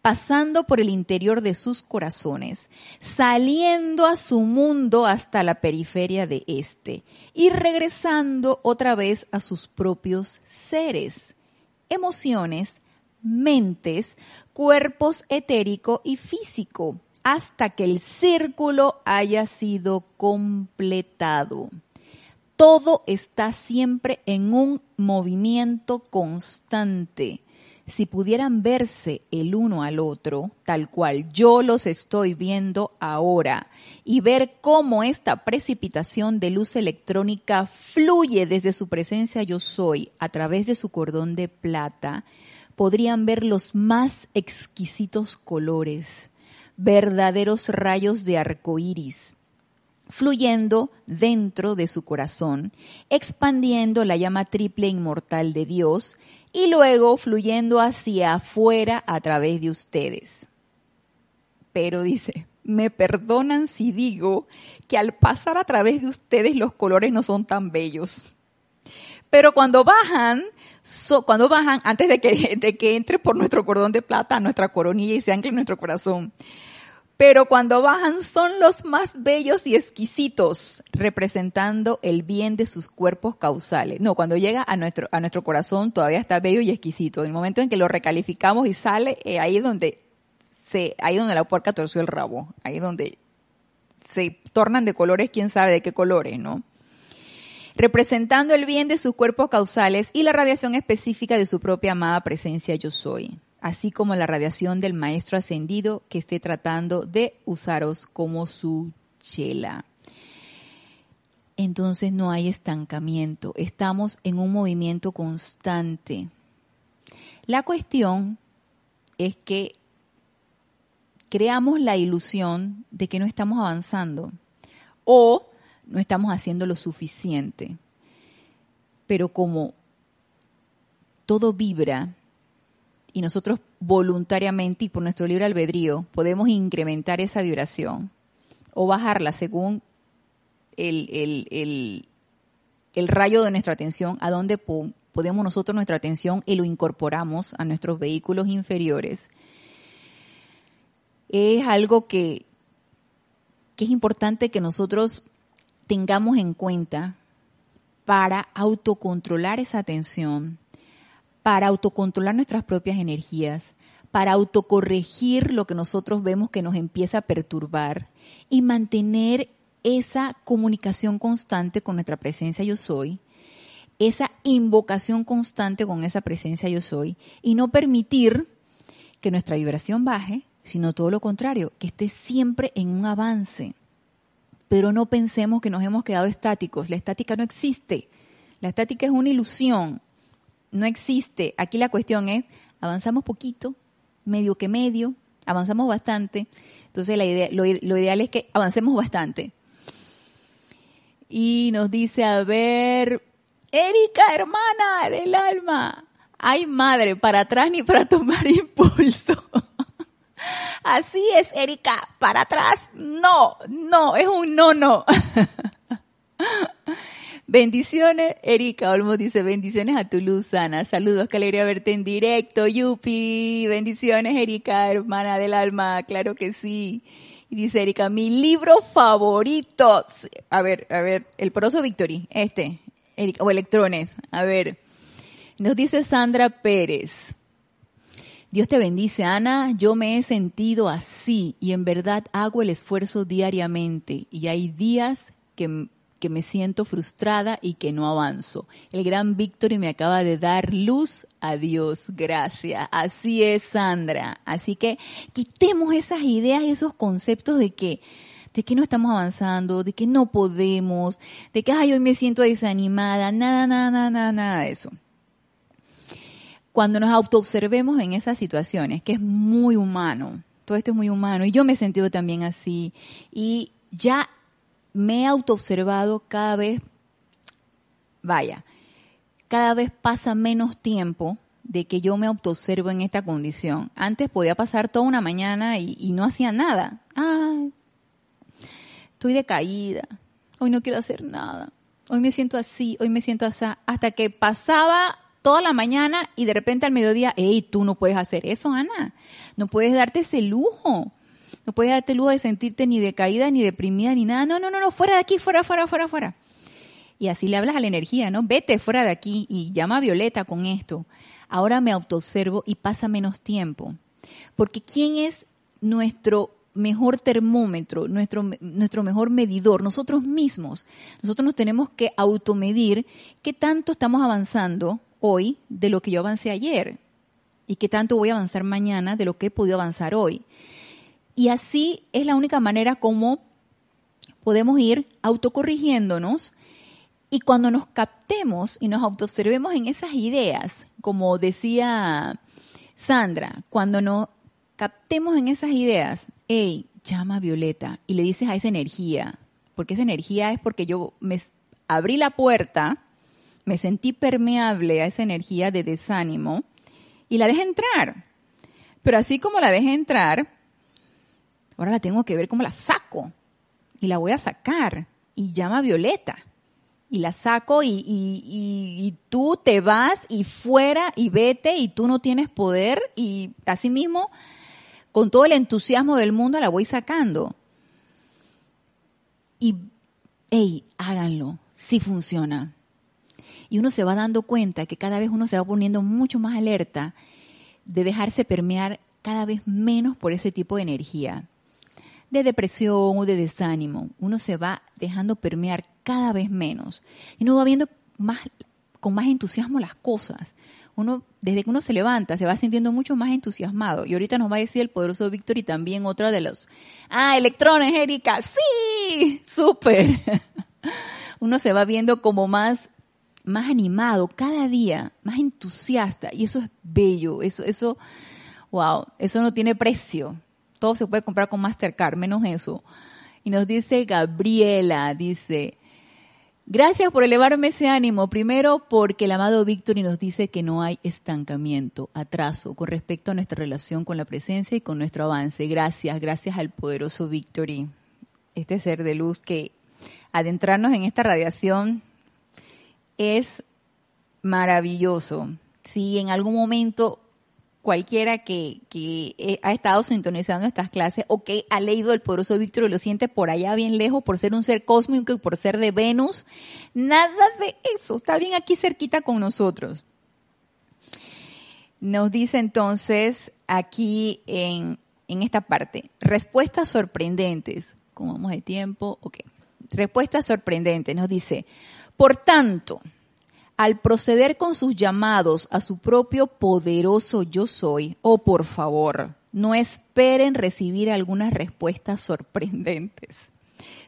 pasando por el interior de sus corazones, saliendo a su mundo hasta la periferia de éste y regresando otra vez a sus propios seres, emociones, mentes, cuerpos etérico y físico, hasta que el círculo haya sido completado. Todo está siempre en un movimiento constante si pudieran verse el uno al otro, tal cual yo los estoy viendo ahora, y ver cómo esta precipitación de luz electrónica fluye desde su presencia yo soy a través de su cordón de plata, podrían ver los más exquisitos colores, verdaderos rayos de arco iris, fluyendo dentro de su corazón, expandiendo la llama triple inmortal de Dios y luego fluyendo hacia afuera a través de ustedes. Pero dice, me perdonan si digo que al pasar a través de ustedes los colores no son tan bellos. Pero cuando bajan, cuando bajan, antes de que, de que entre por nuestro cordón de plata, nuestra coronilla y se ancle en nuestro corazón, pero cuando bajan son los más bellos y exquisitos, representando el bien de sus cuerpos causales. No, cuando llega a nuestro, a nuestro corazón todavía está bello y exquisito. En el momento en que lo recalificamos y sale, eh, ahí es donde se, ahí donde la puerca torció el rabo, ahí donde se tornan de colores, quién sabe de qué colores, ¿no? Representando el bien de sus cuerpos causales y la radiación específica de su propia amada presencia yo soy así como la radiación del maestro ascendido que esté tratando de usaros como su chela. Entonces no hay estancamiento, estamos en un movimiento constante. La cuestión es que creamos la ilusión de que no estamos avanzando o no estamos haciendo lo suficiente. Pero como todo vibra y nosotros voluntariamente y por nuestro libre albedrío podemos incrementar esa vibración o bajarla según el, rayo de nuestra atención, a donde podemos nosotros nuestra atención y lo incorporamos a nuestros vehículos inferiores, es algo que, que es importante que nosotros tengamos en cuenta para autocontrolar esa atención para autocontrolar nuestras propias energías, para autocorregir lo que nosotros vemos que nos empieza a perturbar y mantener esa comunicación constante con nuestra presencia yo soy, esa invocación constante con esa presencia yo soy y no permitir que nuestra vibración baje, sino todo lo contrario, que esté siempre en un avance. Pero no pensemos que nos hemos quedado estáticos, la estática no existe, la estática es una ilusión, no existe. Aquí la cuestión es, avanzamos poquito, medio que medio, avanzamos bastante. Entonces la idea, lo, lo ideal es que avancemos bastante. Y nos dice, a ver, Erika, hermana del alma, ay madre, para atrás ni para tomar impulso. Así es, Erika, para atrás, no, no, es un no, no. Bendiciones, Erika Olmos dice, bendiciones a tu luz, Ana. Saludos, qué alegría verte en directo, Yupi. Bendiciones, Erika, hermana del alma, claro que sí. Dice Erika, mi libro favorito. A ver, a ver, el Proso Victory, este, Erika, o Electrones. A ver, nos dice Sandra Pérez. Dios te bendice, Ana. Yo me he sentido así y en verdad hago el esfuerzo diariamente y hay días que que me siento frustrada y que no avanzo. El gran Víctor me acaba de dar luz a Dios. Gracias. Así es, Sandra. Así que quitemos esas ideas, esos conceptos de que de que no estamos avanzando, de que no podemos, de que ay, hoy me siento desanimada, nada, nada, nada, nada de eso. Cuando nos autoobservemos en esas situaciones, que es muy humano, todo esto es muy humano, y yo me he sentido también así, y ya me he autoobservado cada vez, vaya, cada vez pasa menos tiempo de que yo me autoobservo en esta condición. Antes podía pasar toda una mañana y, no hacía nada. Ay, estoy decaída. Hoy no quiero hacer nada. Hoy me siento así, hoy me siento así. Hasta que pasaba toda la mañana y de repente al mediodía, hey, tú no puedes hacer eso, Ana. No puedes darte ese lujo. No puedes darte el lujo de sentirte ni decaída, ni deprimida, ni nada. No, no, no, no, fuera de aquí, fuera, fuera, fuera, fuera. Y así le hablas a la energía, ¿no? Vete fuera de aquí y llama a Violeta con esto. Ahora me autoobservo y pasa menos tiempo. Porque ¿quién es nuestro mejor termómetro, nuestro, nuestro mejor medidor, nosotros mismos. Nosotros nos tenemos que automedir qué tanto estamos avanzando hoy de lo que yo avancé ayer y qué tanto voy a avanzar mañana de lo que he podido avanzar hoy. Y así es la única manera como podemos ir autocorrigiéndonos y cuando nos captemos y nos autoobservemos en esas ideas, como decía Sandra, cuando nos captemos en esas ideas, hey, llama a Violeta y le dices a esa energía, porque esa energía es porque yo me abrí la puerta, me sentí permeable a esa energía de desánimo y la dejé entrar. Pero así como la dejé entrar, ahora la tengo que ver cómo la saco y la voy a sacar y llama Violeta y la saco y, y, tú te vas y fuera y vete y tú no tienes poder y así mismo con todo el entusiasmo del mundo la voy sacando. Y, hey, háganlo, sí funciona. Y uno se va dando cuenta que cada vez uno se va poniendo mucho más alerta de dejarse permear cada vez menos por ese tipo de energía, de depresión o de desánimo. Uno se va dejando permear cada vez menos. Y uno va viendo más, con más entusiasmo las cosas uno, desde que uno se levanta, se va sintiendo mucho más entusiasmado. Y ahorita nos va a decir el poderoso Víctor y también otra de los, ah, electrones, Erika, sí, súper. uno se va viendo como más, más animado cada día, más entusiasta. Y eso es bello, eso, eso, wow, eso no tiene precio. Todo se puede comprar con Mastercard, menos eso. Y nos dice Gabriela, dice, Gracias por elevarme ese ánimo. Primero, porque el amado Victory nos dice que no hay estancamiento, atraso con respecto a nuestra relación con la presencia y con nuestro avance. Gracias, gracias al poderoso Victory, este ser de luz que adentrarnos en esta radiación es maravilloso. Si en algún momento cualquiera que, que, ha estado sintonizando estas clases o que ha leído el poderoso Víctor y lo siente por allá bien lejos por ser un ser cósmico y por ser de Venus, nada de eso, está bien aquí cerquita con nosotros. Nos dice entonces aquí en, en esta parte, respuestas sorprendentes. ¿Cómo vamos de tiempo? Ok. Respuestas sorprendentes. Nos dice, por tanto, al proceder con sus llamados a su propio poderoso yo soy, oh por favor, no esperen recibir algunas respuestas sorprendentes.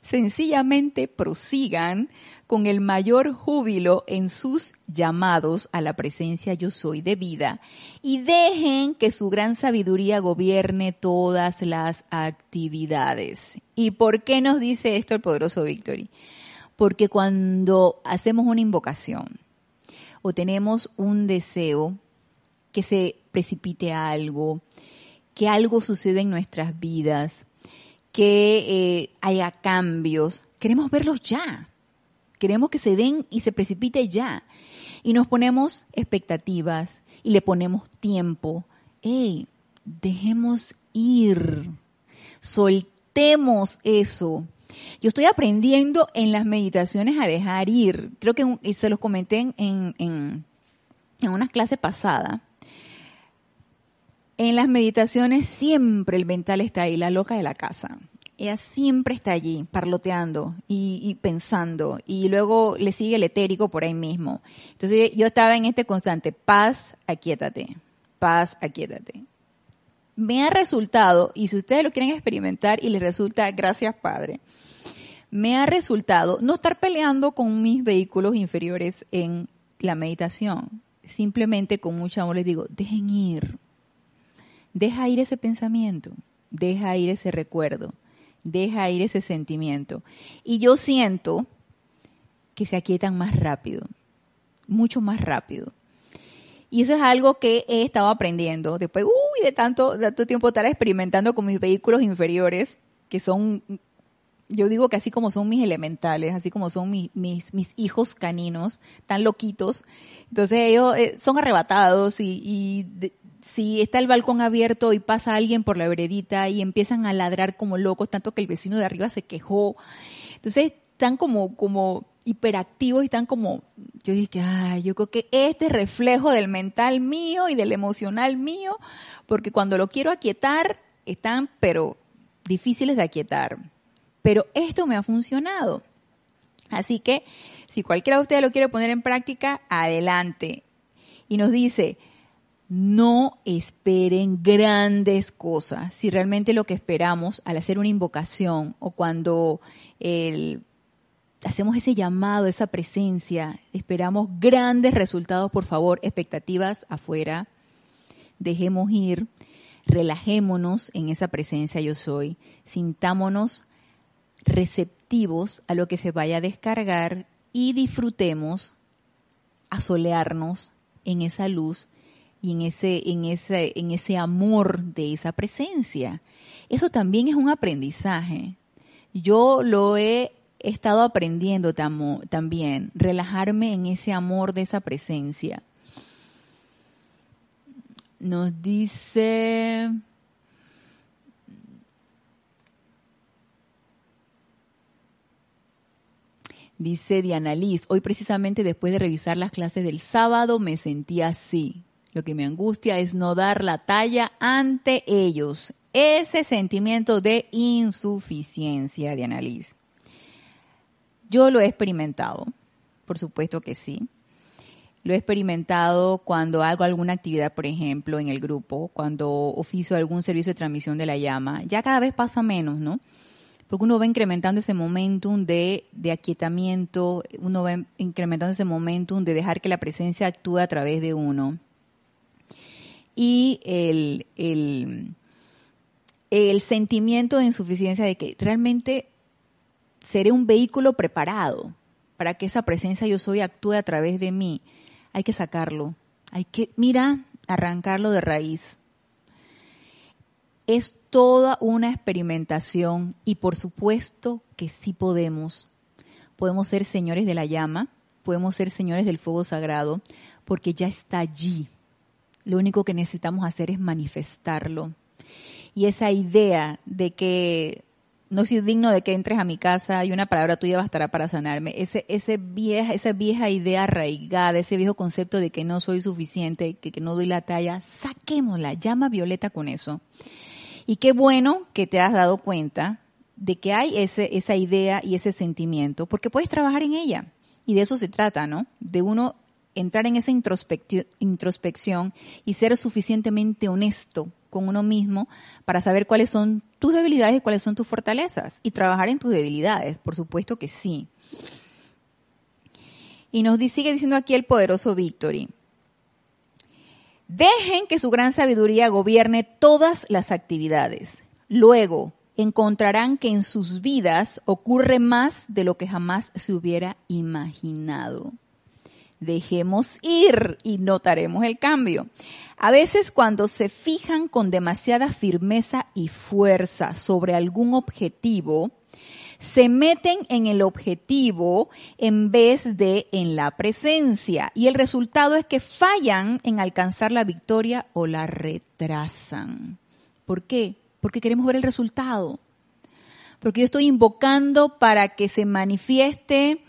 Sencillamente prosigan con el mayor júbilo en sus llamados a la presencia yo soy de vida y dejen que su gran sabiduría gobierne todas las actividades. ¿Y por qué nos dice esto el poderoso Victory? Porque cuando hacemos una invocación, o tenemos un deseo que se precipite algo, que algo suceda en nuestras vidas, que eh, haya cambios, queremos verlos ya. Queremos que se den y se precipite ya. Y nos ponemos expectativas y le ponemos tiempo. ¡Ey! Dejemos ir. Soltemos eso. Yo estoy aprendiendo en las meditaciones a dejar ir. Creo que se los comenté en, en, en unas clases pasadas. En las meditaciones siempre el mental está ahí, la loca de la casa. Ella siempre está allí, parloteando y, y, pensando. Y luego le sigue el etérico por ahí mismo. Entonces yo estaba en este constante, paz, aquíétate, paz, aquíétate me ha resultado, y si ustedes lo quieren experimentar y les resulta, gracias Padre, me ha resultado no estar peleando con mis vehículos inferiores en la meditación. Simplemente con mucho amor les digo, dejen ir. Deja ir ese pensamiento, deja ir ese recuerdo, deja ir ese sentimiento. Y yo siento que se aquietan más rápido, mucho más rápido. Y eso es algo que he estado aprendiendo después uy, de tanto, de tanto tiempo estar experimentando con mis vehículos inferiores, que son yo digo que así como son mis elementales, así como son mis, mis, mis hijos caninos, tan loquitos, entonces ellos eh, son arrebatados y, si está el balcón abierto y pasa alguien por la veredita y empiezan a ladrar como locos, tanto que el vecino de arriba se quejó. Entonces están como, como hiperactivos y están como, yo dije, ay, yo creo que este es reflejo del mental mío y del emocional mío, porque cuando lo quiero aquietar, están, pero difíciles de aquietar. Pero esto me ha funcionado. Así que, si cualquiera de ustedes lo quiere poner en práctica, adelante. Y nos dice, no esperen grandes cosas. Si realmente lo que esperamos al hacer una invocación o cuando hacemos ese llamado, esa presencia, esperamos grandes resultados, por favor, expectativas afuera. Dejemos ir, relajémonos en esa presencia yo soy, sintámonos receptivos a lo que se vaya a descargar y disfrutemos asolearnos en esa luz y en ese, en ese, en ese amor de esa presencia. Eso también es un aprendizaje. Yo lo he estado aprendiendo también, relajarme en ese amor de esa presencia. Nos dice... Dice Diana Liz, hoy precisamente después de revisar las clases del sábado me sentí así. Lo que me angustia es no dar la talla ante ellos. Ese sentimiento de insuficiencia de análisis. Yo lo he experimentado, por supuesto que sí. Lo he experimentado cuando hago alguna actividad, por ejemplo, en el grupo, cuando oficio algún servicio de transmisión de la llama. Ya cada vez pasa menos, ¿no? Porque uno va incrementando ese momentum de, de aquietamiento, uno va incrementando ese momentum de dejar que la presencia actúe a través de uno y el, el, sentimiento de insuficiencia de que realmente seré un vehículo preparado para que esa presencia yo soy actúe a través de mí. Hay que sacarlo. Hay que, mira, arrancarlo de raíz. Es toda una experimentación y por supuesto que sí podemos. Podemos ser señores de la llama, podemos ser señores del fuego sagrado, porque ya está allí. Lo único que necesitamos hacer es manifestarlo. Y esa idea de que no soy digno de que entres a mi casa y una palabra tuya bastará para sanarme. Ese, ese vieja, esa vieja idea arraigada, ese viejo concepto de que no soy suficiente, que, que no doy la talla, saquémosla, llama Violeta con eso. Y qué bueno que te has dado cuenta de que hay ese, esa idea y ese sentimiento, porque puedes trabajar en ella. Y de eso se trata, ¿no? De uno entrar en esa introspección y ser suficientemente honesto con uno mismo para saber cuáles son tus debilidades y cuáles son tus fortalezas y trabajar en tus debilidades, por supuesto que sí. Y nos sigue diciendo aquí el poderoso Victory. Dejen que su gran sabiduría gobierne todas las actividades. Luego encontrarán que en sus vidas ocurre más de lo que jamás se hubiera imaginado dejemos ir y notaremos el cambio. A veces cuando se fijan con demasiada firmeza y fuerza sobre algún objetivo, se meten en el objetivo en vez de en la presencia y el resultado es que fallan en alcanzar la victoria o la retrasan. ¿Por qué? Porque queremos ver el resultado. Porque yo estoy invocando para que se manifieste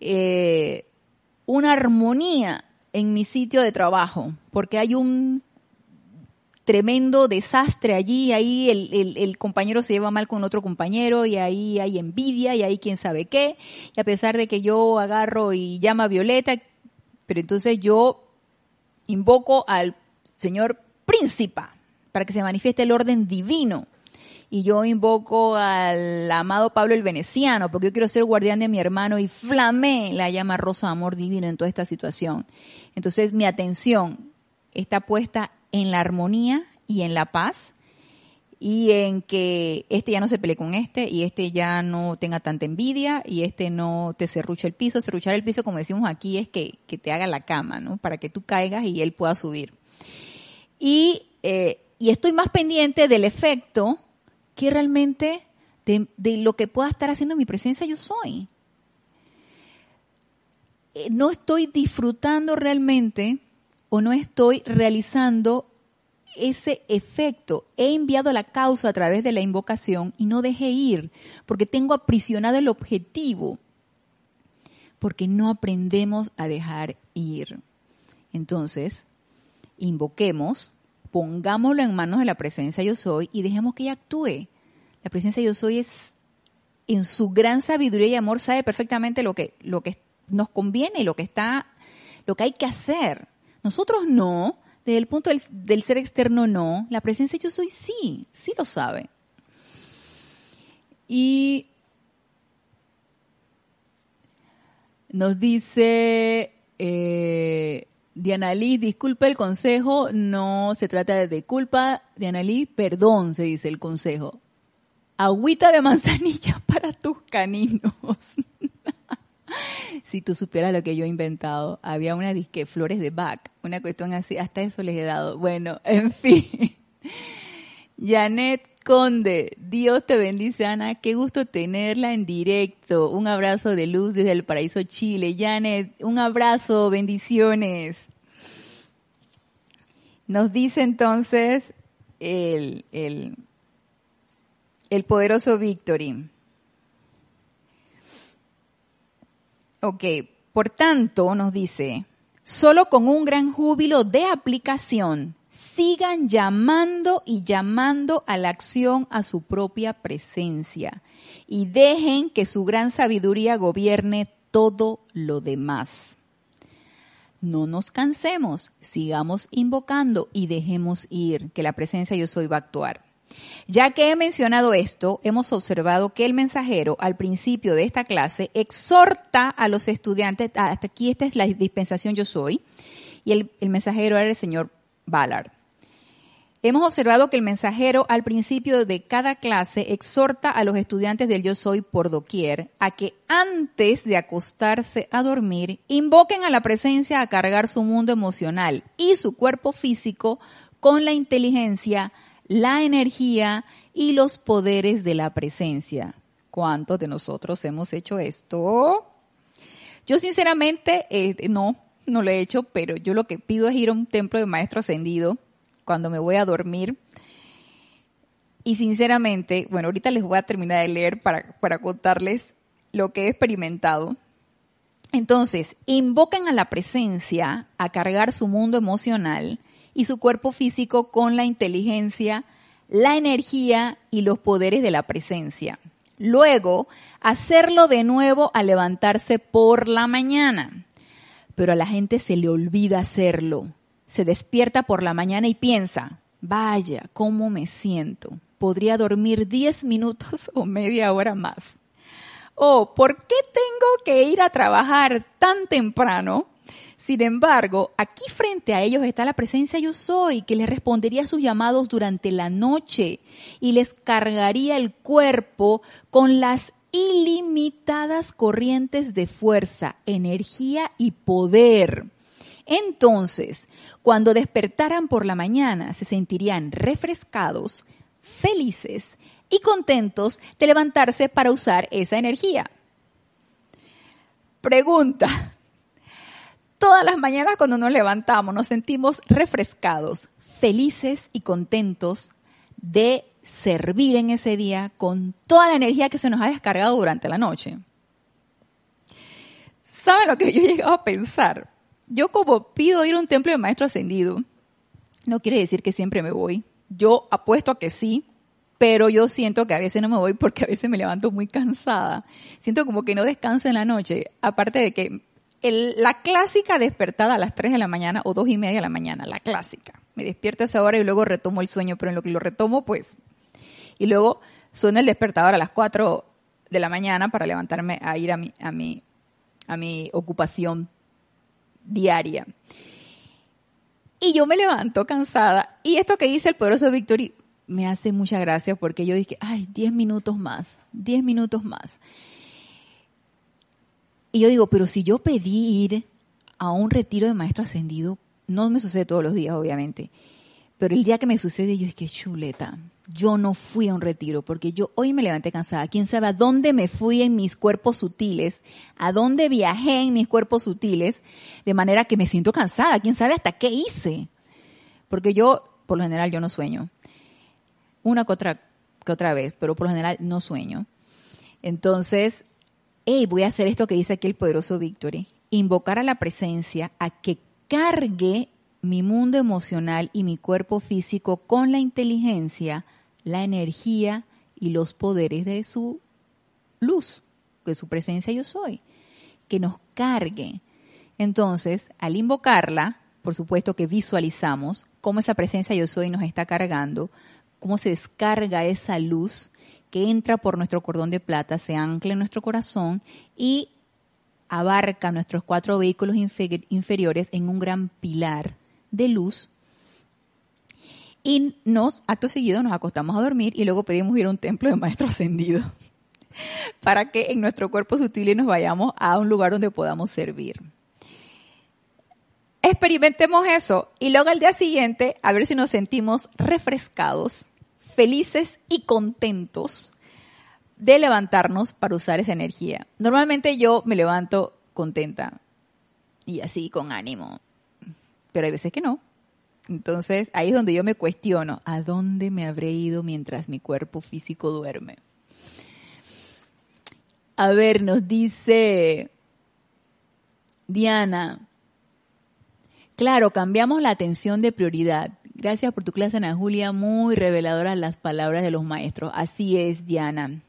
eh, una armonía en mi sitio de trabajo, porque hay un tremendo desastre allí, ahí el, el, compañero se lleva mal con otro compañero y ahí hay envidia y ahí quién sabe qué, y a pesar de que yo agarro y llama a Violeta, pero entonces yo invoco al Señor príncipe para que se manifieste el orden divino y yo invoco al amado Pablo el Veneciano, porque yo quiero ser guardián de mi hermano y flamé la llama rosa de amor divino en toda esta situación. Entonces mi atención está puesta en la armonía y en la paz y en que este ya no se pelee con este y este ya no tenga tanta envidia y este no te cerruche el piso. Cerruchar el piso, como decimos aquí, es que, que te haga la cama, ¿no? Para que tú caigas y él pueda subir. Y, eh, y estoy más pendiente del efecto que realmente de, lo que pueda estar haciendo mi presencia yo soy. Eh, no estoy disfrutando realmente o no estoy realizando ese efecto. He enviado la causa a través de la invocación y no dejé ir, porque tengo aprisionado el objetivo, porque no aprendemos a dejar ir. Entonces, invoquemos, pongámoslo en manos de la presencia yo soy y dejemos que ella actúe. La presencia yo soy es, en su gran sabiduría y amor, sabe perfectamente lo que, lo que nos conviene y lo que está, lo que hay que hacer. Nosotros no, desde el punto del, ser externo no, la presencia yo soy sí, sí lo sabe. Y nos dice eh, Diana Lee, disculpe el consejo, no se trata de culpa, Diana Lee, perdón, se dice el consejo. Agüita de manzanilla para tus caninos. si tú supieras lo que yo he inventado, había una disque flores de Bach, una cuestión así, hasta eso les he dado. Bueno, en fin. Janet Conde, Dios te bendice Ana, qué gusto tenerla en directo. Un abrazo de luz desde el paraíso Chile. Janet, un abrazo, bendiciones. Nos dice entonces el, el, el poderoso Victory. Ok, por tanto, nos dice, solo con un gran júbilo de aplicación, sigan llamando y llamando a la acción a su propia presencia y dejen que su gran sabiduría gobierne todo lo demás. No nos cansemos, sigamos invocando y dejemos ir, que la presencia yo soy va a actuar. Ya que he mencionado esto, hemos observado que el mensajero al principio de esta clase exhorta a los estudiantes, ah, hasta aquí esta es la dispensación yo soy, y el, mensajero era el señor Ballard. Hemos observado que el mensajero al principio de cada clase exhorta a los estudiantes del yo soy por doquier a que antes de acostarse a dormir invoquen a la presencia a cargar su mundo emocional y su cuerpo físico con la inteligencia la energía y los poderes de la presencia. ¿Cuántos de nosotros hemos hecho esto? Yo sinceramente eh, no, no lo he hecho, pero yo lo que pido es ir a un templo de maestro ascendido cuando me voy a dormir. Y sinceramente, bueno, ahorita les voy a terminar de leer para, para contarles lo que he experimentado. Entonces, invocan a la presencia a cargar su mundo emocional y su cuerpo físico con la inteligencia, la energía y los poderes de la presencia. Luego, hacerlo de nuevo al levantarse por la mañana. Pero a la gente se le olvida hacerlo. Se despierta por la mañana y piensa, vaya, ¿cómo me siento? Podría dormir 10 minutos o media hora más. O, ¿por qué tengo que ir a trabajar tan temprano? Sin embargo, aquí frente a ellos está la presencia yo soy, que les respondería a sus llamados durante la noche y les cargaría el cuerpo con las ilimitadas corrientes de fuerza, energía y poder. Entonces, cuando despertaran por la mañana, se sentirían refrescados, felices y contentos de levantarse para usar esa energía. Pregunta, Todas las mañanas cuando nos levantamos nos sentimos refrescados, felices y contentos de servir en ese día con toda la energía que se nos ha descargado durante la noche. ¿Saben lo que yo he llegado a pensar? Yo como pido ir a un templo de maestro ascendido, no quiere decir que siempre me voy. Yo apuesto a que sí, pero yo siento que a veces no me voy porque a veces me levanto muy cansada. Siento como que no descanso en la noche, aparte de que la clásica despertada a las 3 de la mañana o 2 y media de la mañana, la clásica. Me despierto a esa hora y luego retomo el sueño, pero en lo que lo retomo, pues. Y luego suena el despertador a las 4 de la mañana para levantarme a ir a mi, a mi, a mi ocupación diaria. Y yo me levanto cansada. Y esto que dice el poderoso Victory me hace mucha gracia porque yo dije, ay, 10 minutos más, 10 minutos más. Y yo digo, pero si yo pedí ir a un retiro de maestro ascendido, no me sucede todos los días, obviamente, pero el día que me sucede, yo es que chuleta, yo no fui a un retiro, porque yo hoy me levanté cansada. ¿Quién sabe a dónde me fui en mis cuerpos sutiles? ¿A dónde viajé en mis cuerpos sutiles? De manera que me siento cansada. ¿Quién sabe hasta qué hice? Porque yo, por lo general, yo no sueño. Una que otra, que otra vez, pero por lo general no sueño. Entonces, hey, voy a hacer esto que dice aquí el poderoso Victory. Invocar a la presencia a que cargue mi mundo emocional y mi cuerpo físico con la inteligencia, la energía y los poderes de su luz, de su presencia yo soy, que nos cargue. Entonces, al invocarla, por supuesto que visualizamos cómo esa presencia yo soy nos está cargando, cómo se descarga esa luz que entra por nuestro cordón de plata, se ancla en nuestro corazón y abarca nuestros cuatro vehículos inferiores en un gran pilar de luz. Y nos, acto seguido, nos acostamos a dormir y luego pedimos ir a un templo de maestro ascendido para que en nuestro cuerpo sutil nos vayamos a un lugar donde podamos servir. Experimentemos eso y luego al día siguiente a ver si nos sentimos refrescados, felices y contentos de levantarnos para usar esa energía. Normalmente yo me levanto contenta y así con ánimo, pero hay veces que no. Entonces ahí es donde yo me cuestiono, ¿a dónde me habré ido mientras mi cuerpo físico duerme? A ver, nos dice Diana, claro, cambiamos la atención de prioridad. Gracias por tu clase, Ana Julia, muy reveladoras las palabras de los maestros. Así es, Diana.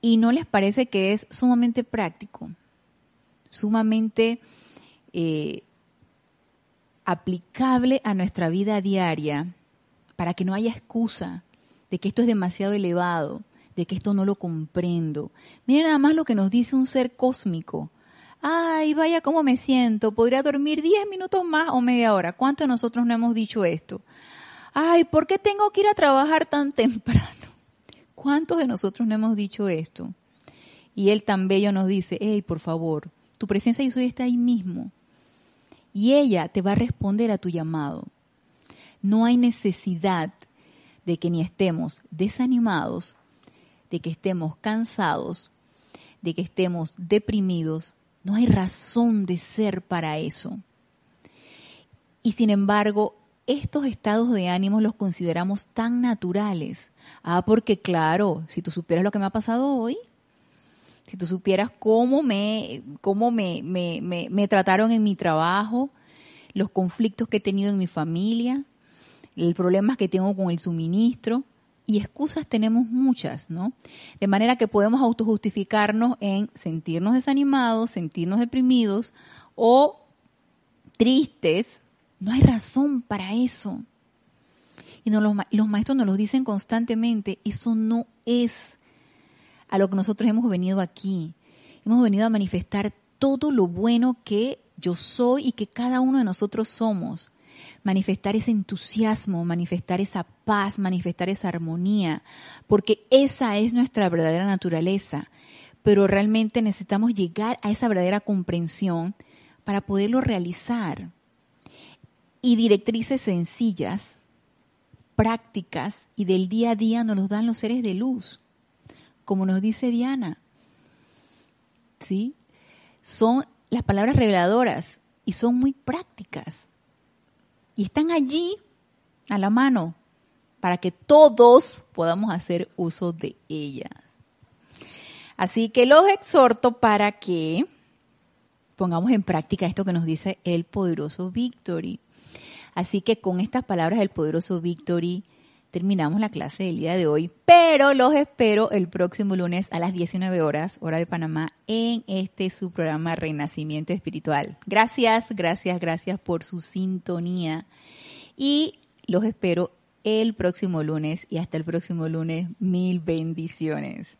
¿Y no les parece que es sumamente práctico? Sumamente eh, aplicable a nuestra vida diaria para que no haya excusa de que esto es demasiado elevado, de que esto no lo comprendo. Miren nada más lo que nos dice un ser cósmico. Ay, vaya cómo me siento, podría dormir 10 minutos más o media hora. ¿Cuántos de nosotros no hemos dicho esto? Ay, ¿por qué tengo que ir a trabajar tan temprano? ¿Cuántos de nosotros no hemos dicho esto? Y él tan bello nos dice, hey, por favor, tu presencia y soy está ahí mismo y ella te va a responder a tu llamado. No hay necesidad de que ni estemos desanimados, de que estemos cansados, de que estemos deprimidos. No hay razón de ser para eso. Y sin embargo, estos estados de ánimo los consideramos tan naturales. Ah, porque claro, si tú supieras lo que me ha pasado hoy, si tú supieras cómo me, cómo me, me, me, trataron en mi trabajo, los conflictos que he tenido en mi familia, el problema que tengo con el suministro, y excusas tenemos muchas, ¿no? De manera que podemos autojustificarnos en sentirnos desanimados, sentirnos deprimidos o tristes. No hay razón para eso. Y los, maestros nos lo dicen constantemente, eso no es a lo que nosotros hemos venido aquí. Hemos venido a manifestar todo lo bueno que yo soy y que cada uno de nosotros somos. Manifestar ese entusiasmo, manifestar esa paz, manifestar esa armonía, porque esa es nuestra verdadera naturaleza. Pero realmente necesitamos llegar a esa verdadera comprensión para poderlo realizar. Y directrices sencillas, prácticas y del día a día nos los dan los seres de luz como nos dice Diana. ¿Sí? Son las palabras reveladoras y son muy prácticas. Y están allí a la mano para que todos podamos hacer uso de ellas. Así que los exhorto para que pongamos en práctica esto que nos dice el poderoso Victory. Así que con estas palabras del poderoso Victory, terminamos la clase del día de hoy, pero los espero el próximo lunes a las 19 horas, hora de Panamá, en este su programa Renacimiento Espiritual. Gracias, gracias, gracias por su sintonía y los espero el próximo lunes y hasta el próximo lunes, mil bendiciones.